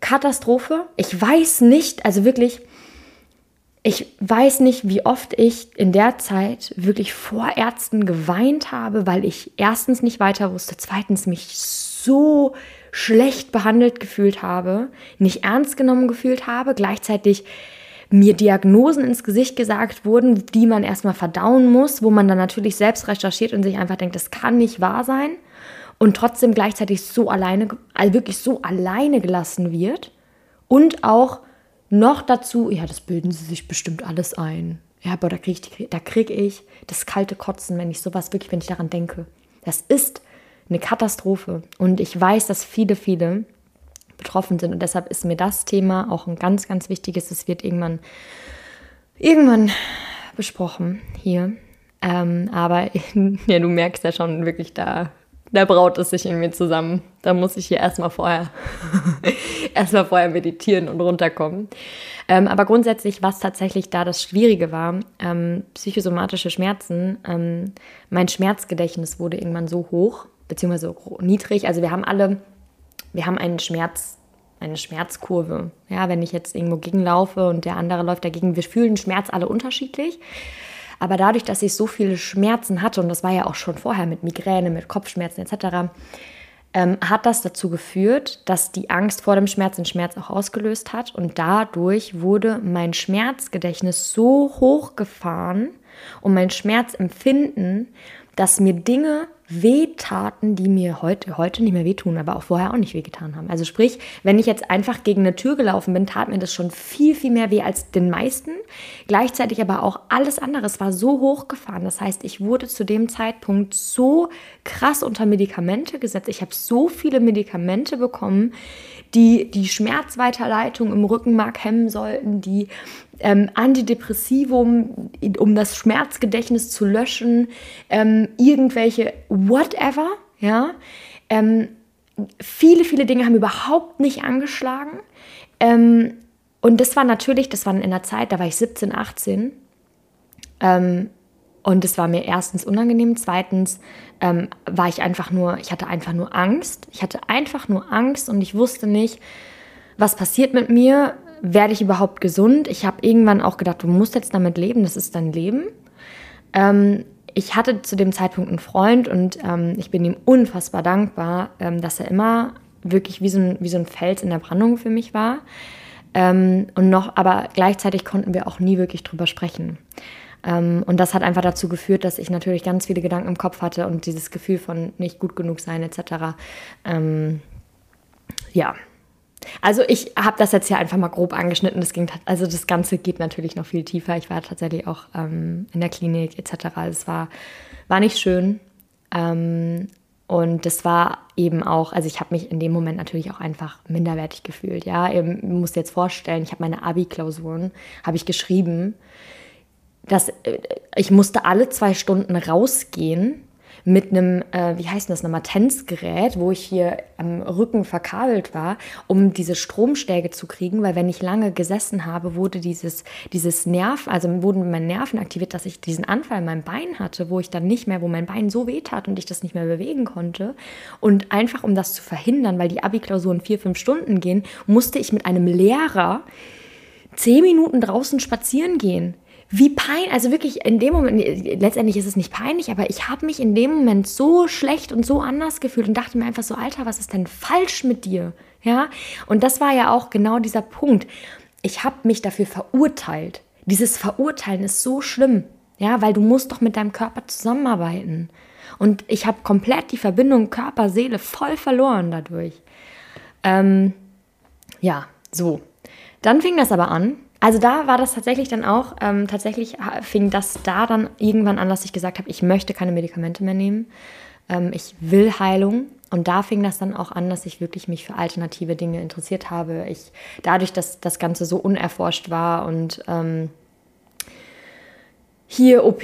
Katastrophe. Ich weiß nicht, also wirklich ich weiß nicht, wie oft ich in der Zeit wirklich vor Ärzten geweint habe, weil ich erstens nicht weiter wusste, zweitens mich so schlecht behandelt gefühlt habe, nicht ernst genommen gefühlt habe, gleichzeitig mir Diagnosen ins Gesicht gesagt wurden, die man erstmal verdauen muss, wo man dann natürlich selbst recherchiert und sich einfach denkt, das kann nicht wahr sein und trotzdem gleichzeitig so alleine, also wirklich so alleine gelassen wird und auch noch dazu, ja, das bilden sie sich bestimmt alles ein. Ja, aber da kriege ich, krieg ich das kalte Kotzen, wenn ich sowas wirklich, wenn ich daran denke. Das ist eine Katastrophe. Und ich weiß, dass viele, viele betroffen sind. Und deshalb ist mir das Thema auch ein ganz, ganz wichtiges. Es wird irgendwann, irgendwann besprochen hier. Ähm, aber ja, du merkst ja schon wirklich, da, da braut es sich in mir zusammen. Da muss ich hier erstmal vorher erstmal vorher meditieren und runterkommen. Ähm, aber grundsätzlich, was tatsächlich da das Schwierige war, ähm, psychosomatische Schmerzen, ähm, mein Schmerzgedächtnis wurde irgendwann so hoch, beziehungsweise niedrig. Also wir haben alle, wir haben einen Schmerz, eine Schmerzkurve. Ja, wenn ich jetzt irgendwo gegenlaufe und der andere läuft dagegen, wir fühlen Schmerz alle unterschiedlich. Aber dadurch, dass ich so viele Schmerzen hatte, und das war ja auch schon vorher mit Migräne, mit Kopfschmerzen etc., ähm, hat das dazu geführt, dass die Angst vor dem Schmerz den Schmerz auch ausgelöst hat. Und dadurch wurde mein Schmerzgedächtnis so hochgefahren und mein Schmerzempfinden, dass mir Dinge wehtaten, die mir heute, heute nicht mehr wehtun, aber auch vorher auch nicht wehgetan haben. Also sprich, wenn ich jetzt einfach gegen eine Tür gelaufen bin, tat mir das schon viel, viel mehr weh als den meisten. Gleichzeitig aber auch alles andere. War so hochgefahren. Das heißt, ich wurde zu dem Zeitpunkt so krass unter Medikamente gesetzt. Ich habe so viele Medikamente bekommen, die die Schmerzweiterleitung im Rückenmark hemmen sollten, die ähm, Antidepressivum, um das Schmerzgedächtnis zu löschen, ähm, irgendwelche whatever, ja. Ähm, viele, viele Dinge haben überhaupt nicht angeschlagen. Ähm, und das war natürlich, das war in der Zeit, da war ich 17, 18. Ähm, und es war mir erstens unangenehm, zweitens ähm, war ich einfach nur, ich hatte einfach nur Angst. Ich hatte einfach nur Angst und ich wusste nicht, was passiert mit mir werde ich überhaupt gesund? Ich habe irgendwann auch gedacht, du musst jetzt damit leben, das ist dein Leben. Ähm, ich hatte zu dem Zeitpunkt einen Freund und ähm, ich bin ihm unfassbar dankbar, ähm, dass er immer wirklich wie so, ein, wie so ein Fels in der Brandung für mich war. Ähm, und noch, aber gleichzeitig konnten wir auch nie wirklich drüber sprechen. Ähm, und das hat einfach dazu geführt, dass ich natürlich ganz viele Gedanken im Kopf hatte und dieses Gefühl von nicht gut genug sein etc. Ähm, ja, also ich habe das jetzt hier einfach mal grob angeschnitten. Das ging, also das Ganze geht natürlich noch viel tiefer. Ich war tatsächlich auch ähm, in der Klinik etc. Es war, war nicht schön. Ähm, und das war eben auch, also ich habe mich in dem Moment natürlich auch einfach minderwertig gefühlt. Ja, ihr müsst jetzt vorstellen, ich habe meine Abi-Klausuren, habe ich geschrieben, dass äh, ich musste alle zwei Stunden rausgehen mit einem, äh, wie heißt das, einem Matenzgerät, wo ich hier am Rücken verkabelt war, um diese Stromschläge zu kriegen, weil wenn ich lange gesessen habe, wurde dieses, dieses Nerv, also wurden meine Nerven aktiviert, dass ich diesen Anfall in meinem Bein hatte, wo ich dann nicht mehr, wo mein Bein so weh tat und ich das nicht mehr bewegen konnte. Und einfach um das zu verhindern, weil die Abi-Klausuren vier, fünf Stunden gehen, musste ich mit einem Lehrer zehn Minuten draußen spazieren gehen wie peinlich, also wirklich in dem Moment, letztendlich ist es nicht peinlich, aber ich habe mich in dem Moment so schlecht und so anders gefühlt und dachte mir einfach so, Alter, was ist denn falsch mit dir? Ja, und das war ja auch genau dieser Punkt. Ich habe mich dafür verurteilt. Dieses Verurteilen ist so schlimm, ja, weil du musst doch mit deinem Körper zusammenarbeiten. Und ich habe komplett die Verbindung Körper-Seele voll verloren dadurch. Ähm, ja, so. Dann fing das aber an, also da war das tatsächlich dann auch, ähm, tatsächlich fing das da dann irgendwann an, dass ich gesagt habe, ich möchte keine Medikamente mehr nehmen. Ähm, ich will Heilung. Und da fing das dann auch an, dass ich wirklich mich für alternative Dinge interessiert habe. Ich, dadurch, dass das Ganze so unerforscht war und ähm, hier OP,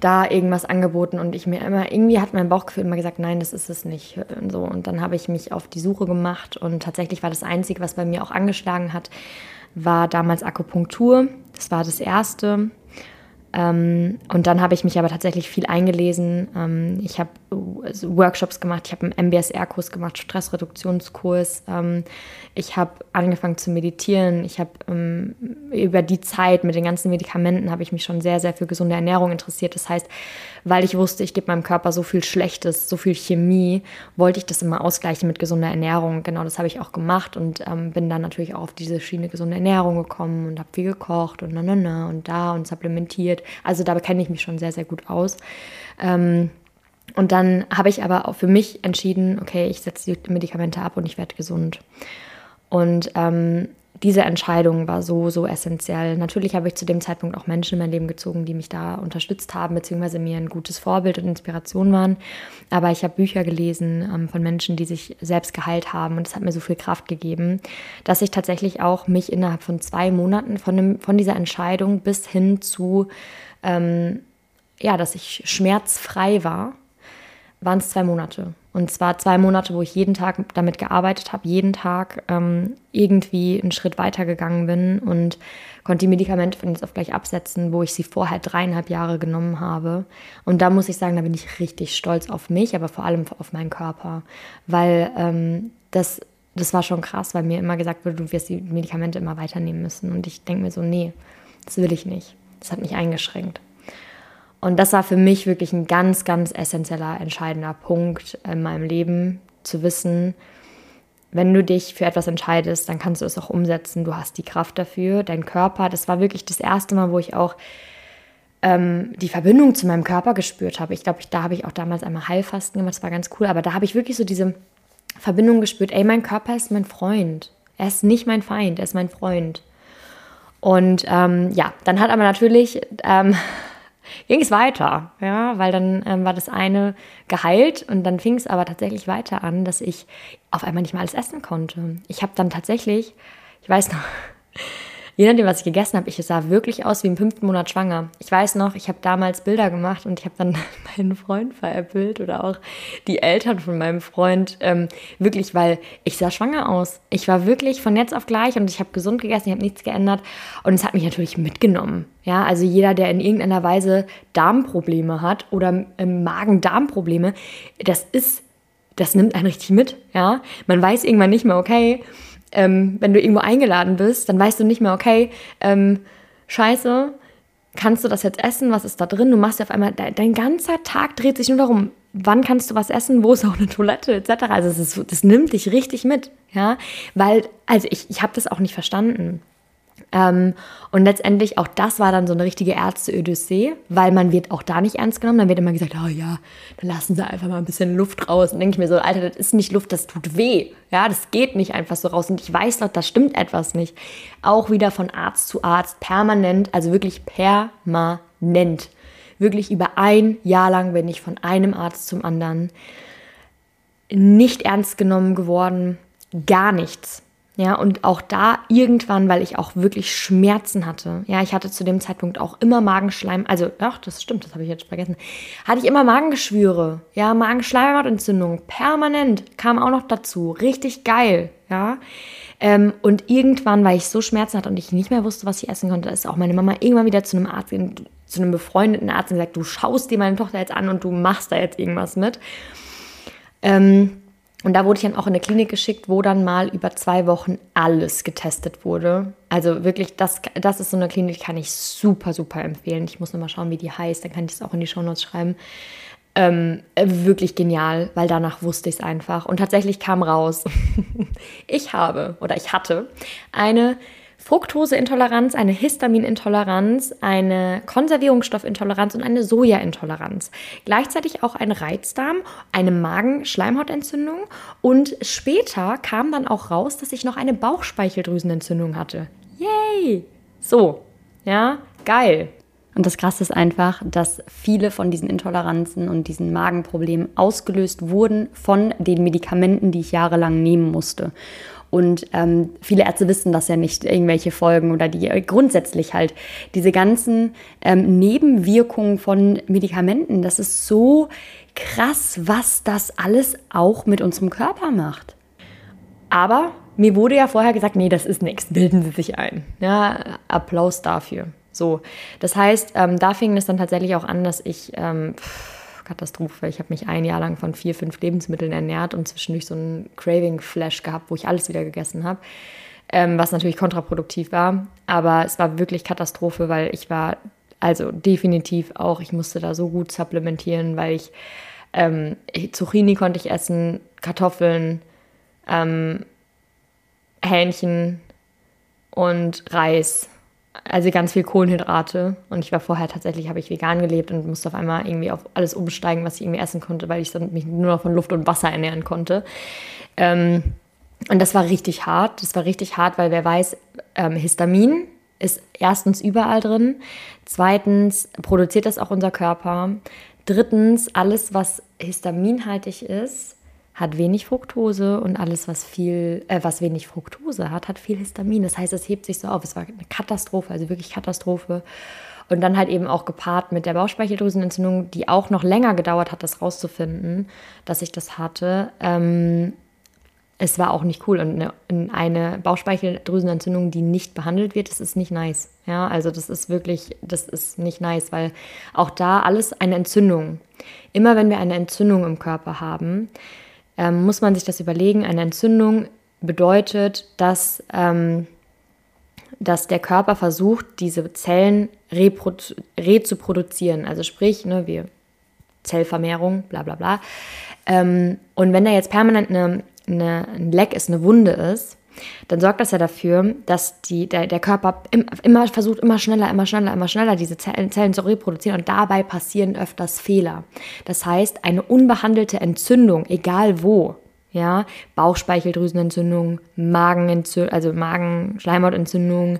da irgendwas angeboten und ich mir immer, irgendwie hat mein Bauchgefühl immer gesagt, nein, das ist es nicht. Und, so. und dann habe ich mich auf die Suche gemacht und tatsächlich war das Einzige, was bei mir auch angeschlagen hat, war damals Akupunktur. Das war das erste. Ähm, und dann habe ich mich aber tatsächlich viel eingelesen. Ähm, ich habe also Workshops gemacht, ich habe einen MBSR-Kurs gemacht, Stressreduktionskurs. Ähm, ich habe angefangen zu meditieren. Ich habe ähm, über die Zeit mit den ganzen Medikamenten habe ich mich schon sehr, sehr für gesunde Ernährung interessiert. Das heißt, weil ich wusste, ich gebe meinem Körper so viel Schlechtes, so viel Chemie, wollte ich das immer ausgleichen mit gesunder Ernährung. Genau das habe ich auch gemacht und ähm, bin dann natürlich auch auf diese Schiene gesunde Ernährung gekommen und habe viel gekocht und na, na, na und da und supplementiert. Also da kenne ich mich schon sehr, sehr gut aus. Ähm, und dann habe ich aber auch für mich entschieden, okay, ich setze die Medikamente ab und ich werde gesund. Und ähm, diese Entscheidung war so, so essentiell. Natürlich habe ich zu dem Zeitpunkt auch Menschen in mein Leben gezogen, die mich da unterstützt haben, beziehungsweise mir ein gutes Vorbild und Inspiration waren. Aber ich habe Bücher gelesen ähm, von Menschen, die sich selbst geheilt haben und es hat mir so viel Kraft gegeben, dass ich tatsächlich auch mich innerhalb von zwei Monaten von, dem, von dieser Entscheidung bis hin zu, ähm, ja, dass ich schmerzfrei war, waren es zwei Monate. Und zwar zwei Monate, wo ich jeden Tag damit gearbeitet habe, jeden Tag ähm, irgendwie einen Schritt weiter gegangen bin und konnte die Medikamente von jetzt auf gleich absetzen, wo ich sie vorher dreieinhalb Jahre genommen habe. Und da muss ich sagen, da bin ich richtig stolz auf mich, aber vor allem auf meinen Körper, weil ähm, das, das war schon krass, weil mir immer gesagt wurde, du wirst die Medikamente immer weiternehmen müssen. Und ich denke mir so, nee, das will ich nicht. Das hat mich eingeschränkt. Und das war für mich wirklich ein ganz, ganz essentieller, entscheidender Punkt in meinem Leben, zu wissen, wenn du dich für etwas entscheidest, dann kannst du es auch umsetzen. Du hast die Kraft dafür, dein Körper. Das war wirklich das erste Mal, wo ich auch ähm, die Verbindung zu meinem Körper gespürt habe. Ich glaube, da habe ich auch damals einmal Heilfasten gemacht, das war ganz cool. Aber da habe ich wirklich so diese Verbindung gespürt. Ey, mein Körper ist mein Freund. Er ist nicht mein Feind, er ist mein Freund. Und ähm, ja, dann hat aber natürlich ähm, ging es weiter, ja, weil dann ähm, war das eine geheilt und dann fing es aber tatsächlich weiter an, dass ich auf einmal nicht mehr alles essen konnte. Ich habe dann tatsächlich, ich weiß noch, je nachdem, was ich gegessen habe, ich sah wirklich aus wie im fünften Monat schwanger. Ich weiß noch, ich habe damals Bilder gemacht und ich habe dann meinen Freund veräppelt oder auch die Eltern von meinem Freund, ähm, wirklich, weil ich sah schwanger aus. Ich war wirklich von jetzt auf gleich und ich habe gesund gegessen, ich habe nichts geändert und es hat mich natürlich mitgenommen. Ja, also jeder, der in irgendeiner Weise Darmprobleme hat oder ähm, Magen-Darm-Probleme, das ist, das nimmt einen richtig mit. Ja, man weiß irgendwann nicht mehr, okay, ähm, wenn du irgendwo eingeladen bist, dann weißt du nicht mehr, okay, ähm, scheiße, kannst du das jetzt essen? Was ist da drin? Du machst ja auf einmal, dein, dein, ganzer Tag dreht sich nur darum, wann kannst du was essen, wo ist auch eine Toilette, etc. Also das, ist, das nimmt dich richtig mit, ja, weil, also ich, ich habe das auch nicht verstanden. Ähm, und letztendlich auch das war dann so eine richtige Ärzte-Odyssee, weil man wird auch da nicht ernst genommen. Dann wird immer gesagt, oh ja, dann lassen sie einfach mal ein bisschen Luft raus. Und denke ich mir so, Alter, das ist nicht Luft, das tut weh. Ja, das geht nicht einfach so raus. Und ich weiß doch, da stimmt etwas nicht. Auch wieder von Arzt zu Arzt, permanent, also wirklich permanent. Wirklich über ein Jahr lang bin ich von einem Arzt zum anderen nicht ernst genommen geworden. Gar nichts. Ja, und auch da irgendwann, weil ich auch wirklich Schmerzen hatte. Ja, ich hatte zu dem Zeitpunkt auch immer Magenschleim, also, ach, das stimmt, das habe ich jetzt vergessen. Hatte ich immer Magengeschwüre. Ja, Magenschleimhautentzündung, permanent, kam auch noch dazu. Richtig geil, ja. Ähm, und irgendwann, weil ich so Schmerzen hatte und ich nicht mehr wusste, was ich essen konnte, ist auch meine Mama irgendwann wieder zu einem Arzt, zu einem befreundeten Arzt und gesagt, du schaust dir meine Tochter jetzt an und du machst da jetzt irgendwas mit. Ähm, und da wurde ich dann auch in eine Klinik geschickt, wo dann mal über zwei Wochen alles getestet wurde. Also wirklich, das, das ist so eine Klinik, die kann ich super, super empfehlen. Ich muss nochmal schauen, wie die heißt, dann kann ich es auch in die Shownotes schreiben. Ähm, wirklich genial, weil danach wusste ich es einfach. Und tatsächlich kam raus, ich habe oder ich hatte eine Fructoseintoleranz, eine Histaminintoleranz, eine Konservierungsstoffintoleranz und eine Sojaintoleranz. Gleichzeitig auch ein Reizdarm, eine Magen-Schleimhautentzündung und später kam dann auch raus, dass ich noch eine Bauchspeicheldrüsenentzündung hatte. Yay! So, ja, geil. Und das Krasse ist einfach, dass viele von diesen Intoleranzen und diesen Magenproblemen ausgelöst wurden von den Medikamenten, die ich jahrelang nehmen musste. Und ähm, viele Ärzte wissen das ja nicht, irgendwelche Folgen oder die grundsätzlich halt diese ganzen ähm, Nebenwirkungen von Medikamenten. Das ist so krass, was das alles auch mit unserem Körper macht. Aber mir wurde ja vorher gesagt, nee, das ist nichts, bilden Sie sich ein. Ja, Applaus dafür. So, das heißt, ähm, da fing es dann tatsächlich auch an, dass ich ähm, pff, Katastrophe. Ich habe mich ein Jahr lang von vier, fünf Lebensmitteln ernährt und zwischendurch so einen Craving-Flash gehabt, wo ich alles wieder gegessen habe. Ähm, was natürlich kontraproduktiv war. Aber es war wirklich Katastrophe, weil ich war, also definitiv auch, ich musste da so gut supplementieren, weil ich ähm, Zucchini konnte ich essen, Kartoffeln, ähm, Hähnchen und Reis also ganz viel Kohlenhydrate. Und ich war vorher tatsächlich, habe ich vegan gelebt und musste auf einmal irgendwie auf alles umsteigen, was ich irgendwie essen konnte, weil ich dann mich nur noch von Luft und Wasser ernähren konnte. Ähm, und das war richtig hart. Das war richtig hart, weil wer weiß, ähm, Histamin ist erstens überall drin. Zweitens produziert das auch unser Körper. Drittens, alles, was histaminhaltig ist, hat wenig Fructose und alles, was viel, äh, was wenig Fructose hat, hat viel Histamin. Das heißt, es hebt sich so auf. Es war eine Katastrophe, also wirklich Katastrophe. Und dann halt eben auch gepaart mit der Bauchspeicheldrüsenentzündung, die auch noch länger gedauert hat, das rauszufinden, dass ich das hatte. Ähm, es war auch nicht cool. Und eine, eine Bauchspeicheldrüsenentzündung, die nicht behandelt wird, das ist nicht nice. Ja, also das ist wirklich, das ist nicht nice, weil auch da alles eine Entzündung. Immer wenn wir eine Entzündung im Körper haben, ähm, muss man sich das überlegen. Eine Entzündung bedeutet, dass ähm, dass der Körper versucht, diese Zellen rezuproduzieren. Also sprich, ne, wie Zellvermehrung, bla bla bla. Ähm, und wenn da jetzt permanent eine, eine, ein Leck ist, eine Wunde ist, dann sorgt das ja dafür, dass die, der, der Körper immer versucht, immer schneller, immer schneller, immer schneller diese Zellen, Zellen zu reproduzieren und dabei passieren öfters Fehler. Das heißt, eine unbehandelte Entzündung, egal wo, ja, Bauchspeicheldrüsenentzündung, Magenentzündung, also Magenschleimhautentzündung,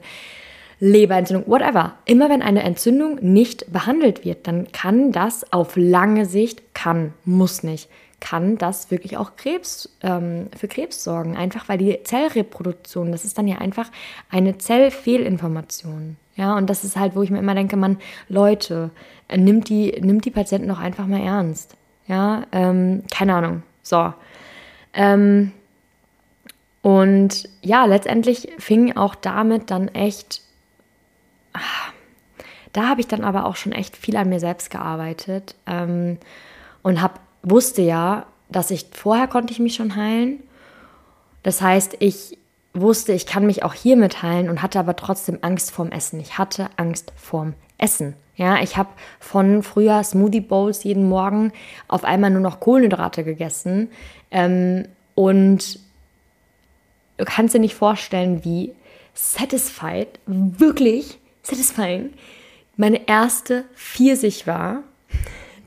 Leberentzündung, whatever. Immer wenn eine Entzündung nicht behandelt wird, dann kann das auf lange Sicht, kann, muss nicht, kann das wirklich auch Krebs, ähm, für Krebs sorgen. Einfach weil die Zellreproduktion, das ist dann ja einfach eine Zellfehlinformation. Ja, und das ist halt, wo ich mir immer denke, man, Leute, nimmt die, nimmt die Patienten doch einfach mal ernst. Ja, ähm, keine Ahnung. So, ähm, und ja, letztendlich fing auch damit dann echt, ach, da habe ich dann aber auch schon echt viel an mir selbst gearbeitet ähm, und hab, wusste ja, dass ich vorher konnte ich mich schon heilen. Das heißt, ich wusste, ich kann mich auch hiermit heilen und hatte aber trotzdem Angst vorm Essen. Ich hatte Angst vorm Essen. Ja, ich habe von früher Smoothie Bowls jeden Morgen auf einmal nur noch Kohlenhydrate gegessen. Ähm, und du kannst dir nicht vorstellen, wie satisfied, wirklich satisfying, meine erste Pfirsich war,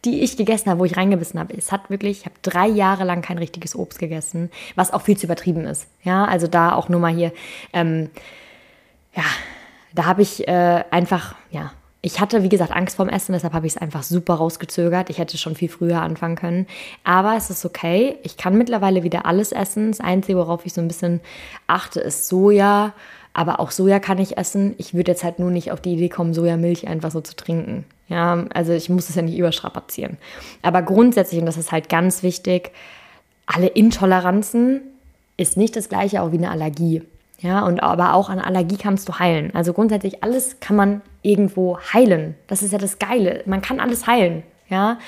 die ich gegessen habe, wo ich reingebissen habe. Es hat wirklich, ich habe drei Jahre lang kein richtiges Obst gegessen, was auch viel zu übertrieben ist. Ja, also da auch nur mal hier, ähm, ja, da habe ich äh, einfach, ja, ich hatte, wie gesagt, Angst vorm Essen, deshalb habe ich es einfach super rausgezögert. Ich hätte schon viel früher anfangen können. Aber es ist okay. Ich kann mittlerweile wieder alles essen. Das Einzige, worauf ich so ein bisschen achte, ist Soja. Aber auch Soja kann ich essen. Ich würde jetzt halt nur nicht auf die Idee kommen, Sojamilch einfach so zu trinken. Ja, also ich muss es ja nicht überstrapazieren. Aber grundsätzlich, und das ist halt ganz wichtig, alle Intoleranzen ist nicht das gleiche auch wie eine Allergie. Ja, und aber auch an Allergie kannst du heilen. Also grundsätzlich alles kann man irgendwo heilen. Das ist ja das Geile. Man kann alles heilen. Ja.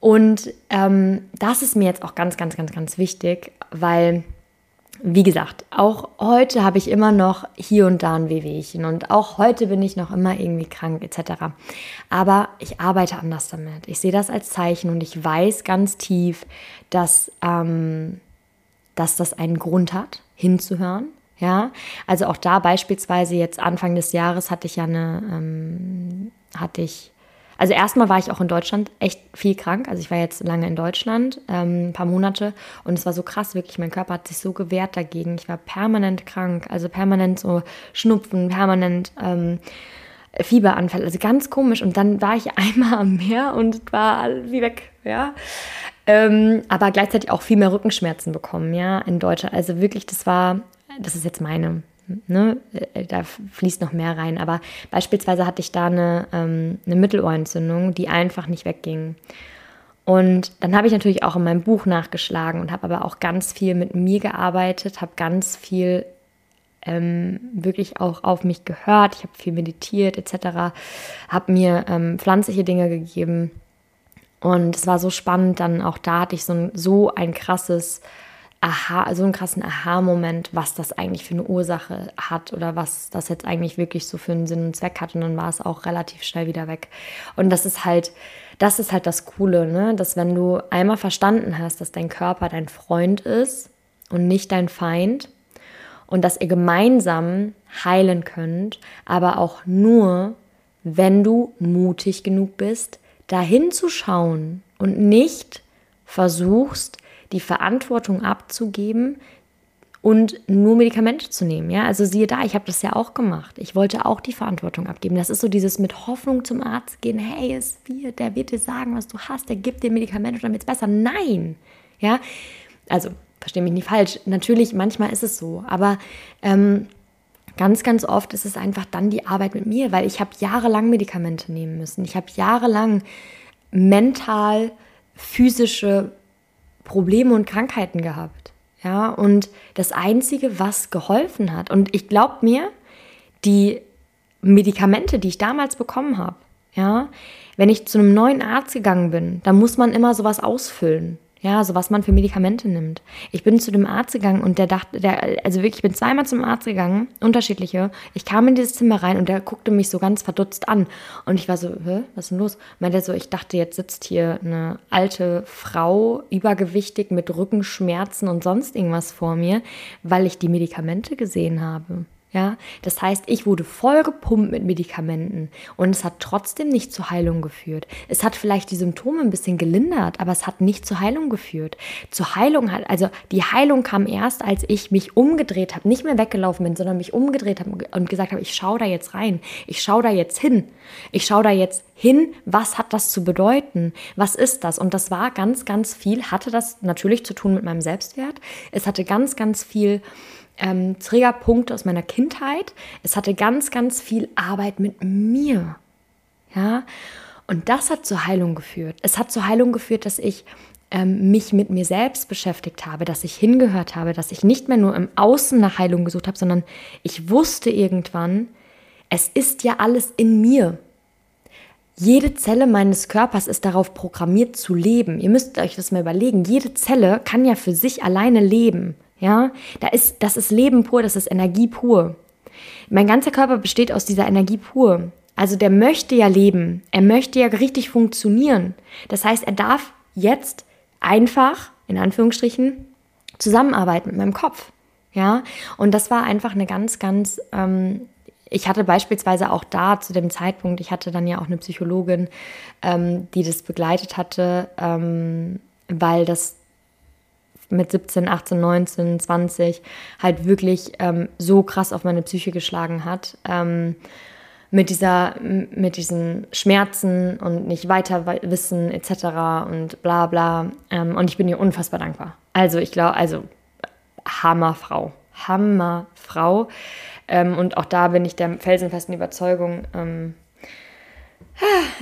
Und ähm, das ist mir jetzt auch ganz, ganz, ganz, ganz wichtig, weil, wie gesagt, auch heute habe ich immer noch hier und da ein Wehwehchen und auch heute bin ich noch immer irgendwie krank etc. Aber ich arbeite anders damit. Ich sehe das als Zeichen und ich weiß ganz tief, dass, ähm, dass das einen Grund hat, hinzuhören ja, also auch da beispielsweise jetzt Anfang des Jahres hatte ich ja eine, ähm, hatte ich, also erstmal war ich auch in Deutschland echt viel krank. Also ich war jetzt lange in Deutschland, ähm, ein paar Monate und es war so krass, wirklich, mein Körper hat sich so gewehrt dagegen. Ich war permanent krank, also permanent so Schnupfen, permanent ähm, Fieberanfall, also ganz komisch. Und dann war ich einmal am Meer und war wie weg, ja. Ähm, aber gleichzeitig auch viel mehr Rückenschmerzen bekommen, ja, in Deutschland. Also wirklich, das war das ist jetzt meine, ne, äh, da fließt noch mehr rein, aber beispielsweise hatte ich da eine, ähm, eine Mittelohrentzündung, die einfach nicht wegging. Und dann habe ich natürlich auch in meinem Buch nachgeschlagen und habe aber auch ganz viel mit mir gearbeitet, habe ganz viel ähm, wirklich auch auf mich gehört, ich habe viel meditiert etc., habe mir ähm, pflanzliche Dinge gegeben und es war so spannend, dann auch da hatte ich so ein, so ein krasses Aha, so einen krassen Aha-Moment, was das eigentlich für eine Ursache hat oder was das jetzt eigentlich wirklich so für einen Sinn und Zweck hat. Und dann war es auch relativ schnell wieder weg. Und das ist halt, das ist halt das Coole, ne? Dass wenn du einmal verstanden hast, dass dein Körper dein Freund ist und nicht dein Feind und dass ihr gemeinsam heilen könnt, aber auch nur, wenn du mutig genug bist, dahin zu schauen und nicht versuchst, die Verantwortung abzugeben und nur Medikamente zu nehmen. Ja, also siehe da, ich habe das ja auch gemacht. Ich wollte auch die Verantwortung abgeben. Das ist so dieses mit Hoffnung zum Arzt gehen. Hey, es wird, der wird dir sagen, was du hast. Der gibt dir Medikamente wird es besser. Nein, Ja, also verstehe mich nicht falsch. Natürlich, manchmal ist es so, aber ähm, ganz, ganz oft ist es einfach dann die Arbeit mit mir, weil ich habe jahrelang Medikamente nehmen müssen. Ich habe jahrelang mental physische Probleme und Krankheiten gehabt. Ja, und das Einzige, was geholfen hat, und ich glaube mir, die Medikamente, die ich damals bekommen habe, ja, wenn ich zu einem neuen Arzt gegangen bin, dann muss man immer sowas ausfüllen. Ja, so was man für Medikamente nimmt. Ich bin zu dem Arzt gegangen und der dachte, der, also wirklich, ich bin zweimal zum Arzt gegangen, unterschiedliche. Ich kam in dieses Zimmer rein und der guckte mich so ganz verdutzt an. Und ich war so, hä, was ist denn los? Meinte so, ich dachte, jetzt sitzt hier eine alte Frau, übergewichtig mit Rückenschmerzen und sonst irgendwas vor mir, weil ich die Medikamente gesehen habe. Ja, das heißt, ich wurde voll gepumpt mit Medikamenten und es hat trotzdem nicht zur Heilung geführt. Es hat vielleicht die Symptome ein bisschen gelindert, aber es hat nicht zur Heilung geführt. Zur Heilung hat, also die Heilung kam erst, als ich mich umgedreht habe, nicht mehr weggelaufen bin, sondern mich umgedreht habe und gesagt habe, ich schaue da jetzt rein, ich schaue da jetzt hin, ich schaue da jetzt hin, was hat das zu bedeuten, was ist das? Und das war ganz, ganz viel, hatte das natürlich zu tun mit meinem Selbstwert. Es hatte ganz, ganz viel ähm, Triggerpunkte aus meiner Kindheit. Es hatte ganz, ganz viel Arbeit mit mir. Ja, und das hat zur Heilung geführt. Es hat zur Heilung geführt, dass ich ähm, mich mit mir selbst beschäftigt habe, dass ich hingehört habe, dass ich nicht mehr nur im Außen nach Heilung gesucht habe, sondern ich wusste irgendwann, es ist ja alles in mir. Jede Zelle meines Körpers ist darauf programmiert zu leben. Ihr müsst euch das mal überlegen. Jede Zelle kann ja für sich alleine leben. Ja, da ist, das ist Leben pur, das ist Energie pur. Mein ganzer Körper besteht aus dieser Energie pur. Also der möchte ja leben, er möchte ja richtig funktionieren. Das heißt, er darf jetzt einfach, in Anführungsstrichen, zusammenarbeiten mit meinem Kopf. Ja, und das war einfach eine ganz, ganz, ähm, ich hatte beispielsweise auch da zu dem Zeitpunkt, ich hatte dann ja auch eine Psychologin, ähm, die das begleitet hatte, ähm, weil das mit 17, 18, 19, 20 halt wirklich ähm, so krass auf meine Psyche geschlagen hat. Ähm, mit, dieser, mit diesen Schmerzen und nicht weiter wissen etc. und bla bla. Ähm, und ich bin ihr unfassbar dankbar. Also ich glaube, also Hammerfrau. Hammerfrau. Ähm, und auch da bin ich der felsenfesten Überzeugung, ähm,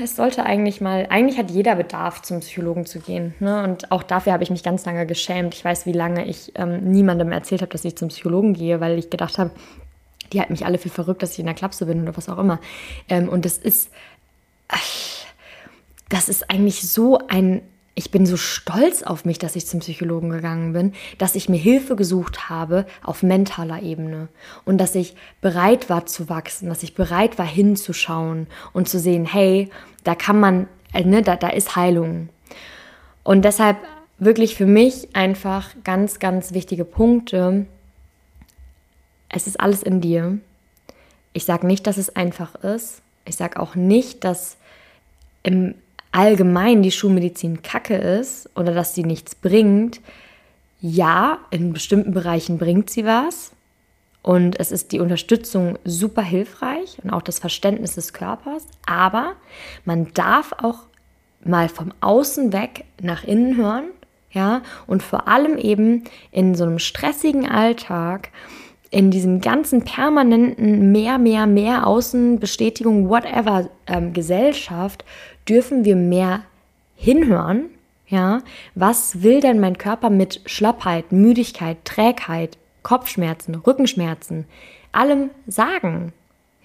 es sollte eigentlich mal, eigentlich hat jeder Bedarf, zum Psychologen zu gehen. Ne? Und auch dafür habe ich mich ganz lange geschämt. Ich weiß, wie lange ich ähm, niemandem erzählt habe, dass ich zum Psychologen gehe, weil ich gedacht habe, die halten mich alle für verrückt, dass ich in der Klapse bin oder was auch immer. Ähm, und das ist, das ist eigentlich so ein ich bin so stolz auf mich, dass ich zum Psychologen gegangen bin, dass ich mir Hilfe gesucht habe auf mentaler Ebene und dass ich bereit war zu wachsen, dass ich bereit war hinzuschauen und zu sehen, hey, da kann man, äh, ne, da, da ist Heilung. Und deshalb wirklich für mich einfach ganz, ganz wichtige Punkte. Es ist alles in dir. Ich sage nicht, dass es einfach ist. Ich sage auch nicht, dass im allgemein die Schulmedizin kacke ist oder dass sie nichts bringt, ja, in bestimmten Bereichen bringt sie was. Und es ist die Unterstützung super hilfreich und auch das Verständnis des Körpers. Aber man darf auch mal vom Außen weg nach innen hören. Ja, und vor allem eben in so einem stressigen Alltag, in diesem ganzen permanenten mehr, mehr, mehr Außenbestätigung, whatever ähm, Gesellschaft, dürfen wir mehr hinhören. Ja, was will denn mein Körper mit Schlappheit, Müdigkeit, Trägheit, Kopfschmerzen, Rückenschmerzen, allem sagen?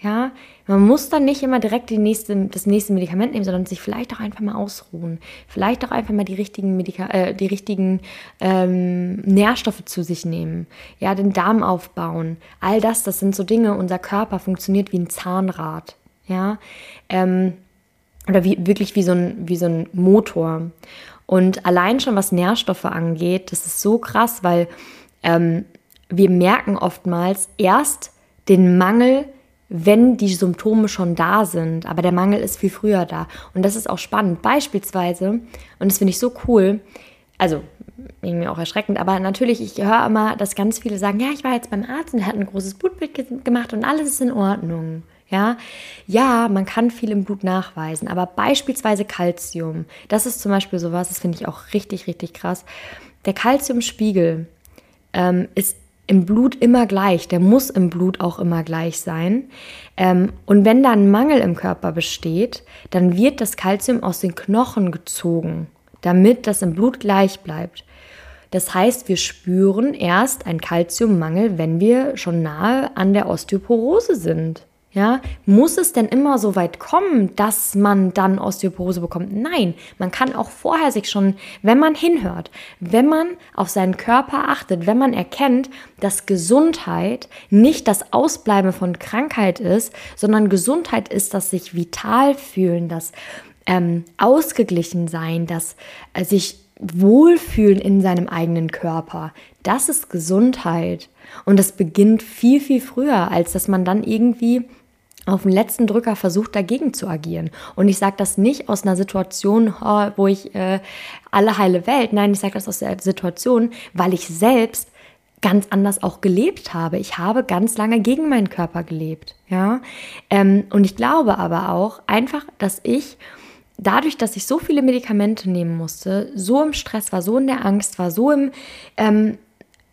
Ja, man muss dann nicht immer direkt nächste, das nächste Medikament nehmen, sondern sich vielleicht auch einfach mal ausruhen. Vielleicht auch einfach mal die richtigen, Medika äh, die richtigen ähm, Nährstoffe zu sich nehmen. Ja, den Darm aufbauen. All das, das sind so Dinge. Unser Körper funktioniert wie ein Zahnrad. Ja, ähm, oder wie, wirklich wie so, ein, wie so ein Motor. Und allein schon was Nährstoffe angeht, das ist so krass, weil ähm, wir merken oftmals erst den Mangel, wenn die Symptome schon da sind. Aber der Mangel ist viel früher da. Und das ist auch spannend. Beispielsweise, und das finde ich so cool, also irgendwie auch erschreckend, aber natürlich, ich höre immer, dass ganz viele sagen, ja, ich war jetzt beim Arzt und der hat ein großes Blutbild gemacht und alles ist in Ordnung. Ja, ja, man kann viel im Blut nachweisen, aber beispielsweise Kalzium, das ist zum Beispiel sowas, das finde ich auch richtig, richtig krass. der Kalziumspiegel ähm, ist im Blut immer gleich, der muss im Blut auch immer gleich sein. Ähm, und wenn da ein Mangel im Körper besteht, dann wird das Kalzium aus den Knochen gezogen, damit das im Blut gleich bleibt. Das heißt, wir spüren erst einen Kalziummangel, wenn wir schon nahe an der Osteoporose sind. Ja, muss es denn immer so weit kommen, dass man dann Osteoporose bekommt? Nein, man kann auch vorher sich schon, wenn man hinhört, wenn man auf seinen Körper achtet, wenn man erkennt, dass Gesundheit nicht das Ausbleiben von Krankheit ist, sondern Gesundheit ist das sich vital fühlen, das ähm, ausgeglichen sein, das äh, sich wohlfühlen in seinem eigenen Körper. Das ist Gesundheit. Und das beginnt viel, viel früher, als dass man dann irgendwie auf den letzten Drücker versucht, dagegen zu agieren. Und ich sage das nicht aus einer Situation, wo ich äh, alle heile Welt, nein, ich sage das aus der Situation, weil ich selbst ganz anders auch gelebt habe. Ich habe ganz lange gegen meinen Körper gelebt, ja. Ähm, und ich glaube aber auch einfach, dass ich dadurch, dass ich so viele Medikamente nehmen musste, so im Stress war, so in der Angst war, so im ähm,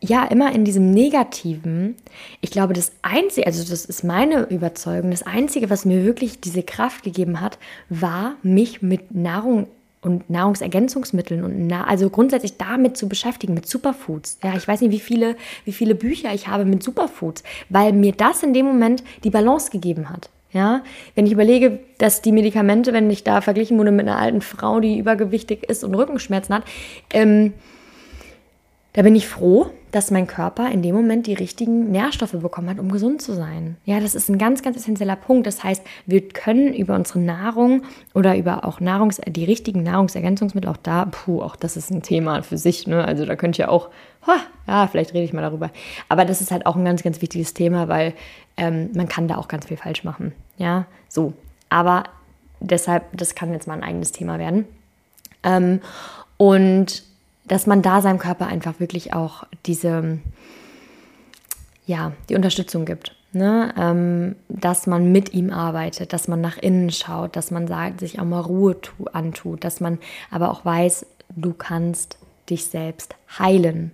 ja immer in diesem Negativen. Ich glaube, das Einzige, also das ist meine Überzeugung, das Einzige, was mir wirklich diese Kraft gegeben hat, war, mich mit Nahrung und Nahrungsergänzungsmitteln und na, also grundsätzlich damit zu beschäftigen, mit Superfoods. Ja, ich weiß nicht, wie viele, wie viele Bücher ich habe mit Superfoods, weil mir das in dem Moment die Balance gegeben hat. Ja, wenn ich überlege, dass die Medikamente, wenn ich da verglichen wurde mit einer alten Frau, die übergewichtig ist und Rückenschmerzen hat, ähm, da bin ich froh, dass mein Körper in dem Moment die richtigen Nährstoffe bekommen hat, um gesund zu sein. Ja, das ist ein ganz, ganz essentieller Punkt. Das heißt, wir können über unsere Nahrung oder über auch Nahrungs die richtigen Nahrungsergänzungsmittel, auch da, puh, auch das ist ein Thema für sich. Ne? Also da könnt ihr auch, ja, vielleicht rede ich mal darüber. Aber das ist halt auch ein ganz, ganz wichtiges Thema, weil ähm, man kann da auch ganz viel falsch machen. Ja, so. Aber deshalb, das kann jetzt mal ein eigenes Thema werden. Ähm, und dass man da seinem Körper einfach wirklich auch diese, ja, die Unterstützung gibt. Ne? Ähm, dass man mit ihm arbeitet, dass man nach innen schaut, dass man sagt, sich auch mal Ruhe antut, dass man aber auch weiß, du kannst dich selbst heilen.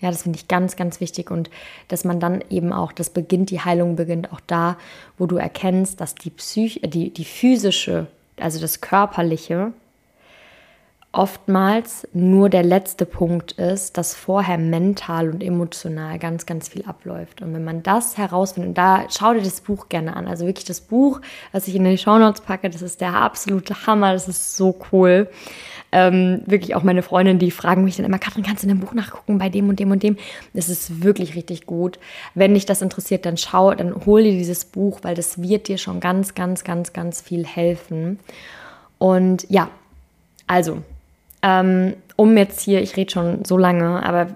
Ja, das finde ich ganz, ganz wichtig und dass man dann eben auch, das beginnt, die Heilung beginnt auch da, wo du erkennst, dass die Psyche, die, die physische, also das Körperliche, oftmals nur der letzte Punkt ist, dass vorher mental und emotional ganz, ganz viel abläuft. Und wenn man das herausfindet, da schau dir das Buch gerne an. Also wirklich das Buch, was ich in die Shownotes packe, das ist der absolute Hammer, das ist so cool. Ähm, wirklich auch meine Freundinnen, die fragen mich dann immer, Katrin, kannst du in dem Buch nachgucken bei dem und dem und dem? Das ist wirklich richtig gut. Wenn dich das interessiert, dann schau, dann hol dir dieses Buch, weil das wird dir schon ganz, ganz, ganz, ganz viel helfen. Und ja, also ähm, um jetzt hier, ich rede schon so lange, aber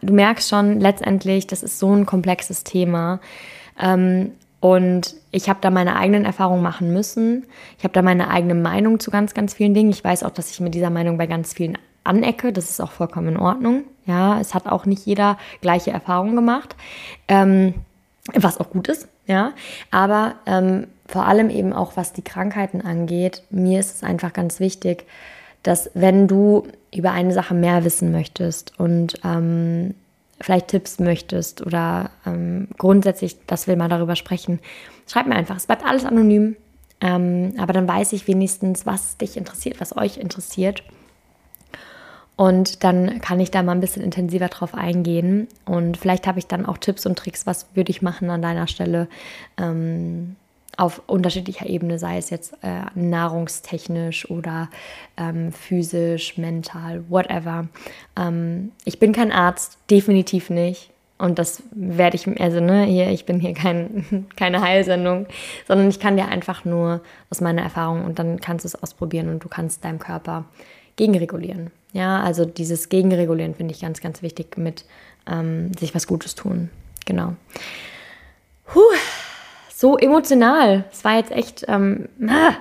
du merkst schon, letztendlich, das ist so ein komplexes Thema. Ähm, und ich habe da meine eigenen Erfahrungen machen müssen. Ich habe da meine eigene Meinung zu ganz, ganz vielen Dingen. Ich weiß auch, dass ich mit dieser Meinung bei ganz vielen anecke. Das ist auch vollkommen in Ordnung. Ja, es hat auch nicht jeder gleiche Erfahrungen gemacht, ähm, was auch gut ist. Ja, aber ähm, vor allem eben auch was die Krankheiten angeht, mir ist es einfach ganz wichtig, dass wenn du über eine Sache mehr wissen möchtest und ähm, vielleicht Tipps möchtest oder ähm, grundsätzlich, dass wir mal darüber sprechen, schreib mir einfach. Es bleibt alles anonym, ähm, aber dann weiß ich wenigstens, was dich interessiert, was euch interessiert. Und dann kann ich da mal ein bisschen intensiver drauf eingehen. Und vielleicht habe ich dann auch Tipps und Tricks, was würde ich machen an deiner Stelle. Ähm, auf unterschiedlicher Ebene, sei es jetzt äh, nahrungstechnisch oder ähm, physisch, mental, whatever. Ähm, ich bin kein Arzt, definitiv nicht. Und das werde ich, also ne, hier, ich bin hier kein, keine Heilsendung, sondern ich kann dir einfach nur aus meiner Erfahrung und dann kannst du es ausprobieren und du kannst deinem Körper gegenregulieren. Ja, also dieses Gegenregulieren finde ich ganz, ganz wichtig mit ähm, sich was Gutes tun. Genau. Puh so emotional. Es war jetzt echt. Ähm, ah.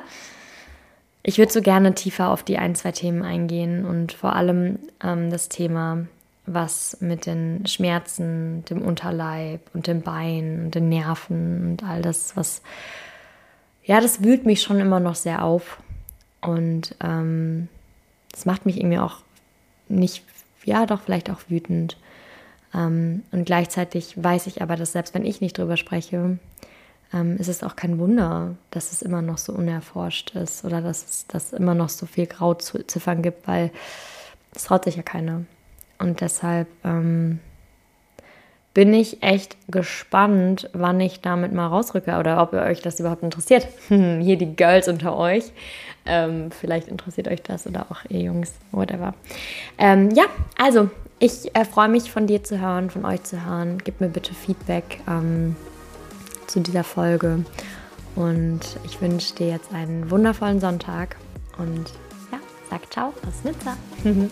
Ich würde so gerne tiefer auf die ein, zwei Themen eingehen und vor allem ähm, das Thema, was mit den Schmerzen, dem Unterleib und dem Bein und den Nerven und all das, was. Ja, das wühlt mich schon immer noch sehr auf. Und ähm, das macht mich irgendwie auch nicht ja doch vielleicht auch wütend. Ähm, und gleichzeitig weiß ich aber, dass selbst wenn ich nicht drüber spreche, ähm, ist auch kein Wunder, dass es immer noch so unerforscht ist oder dass es dass immer noch so viel Grauziffern gibt, weil es traut sich ja keiner. Und deshalb ähm, bin ich echt gespannt, wann ich damit mal rausrücke oder ob ihr euch das überhaupt interessiert. Hier die Girls unter euch. Ähm, vielleicht interessiert euch das oder auch ihr Jungs, whatever. Ähm, ja, also ich äh, freue mich von dir zu hören, von euch zu hören. Gib mir bitte Feedback ähm, zu dieser Folge. Und ich wünsche dir jetzt einen wundervollen Sonntag. Und ja, sag ciao aus Nizza.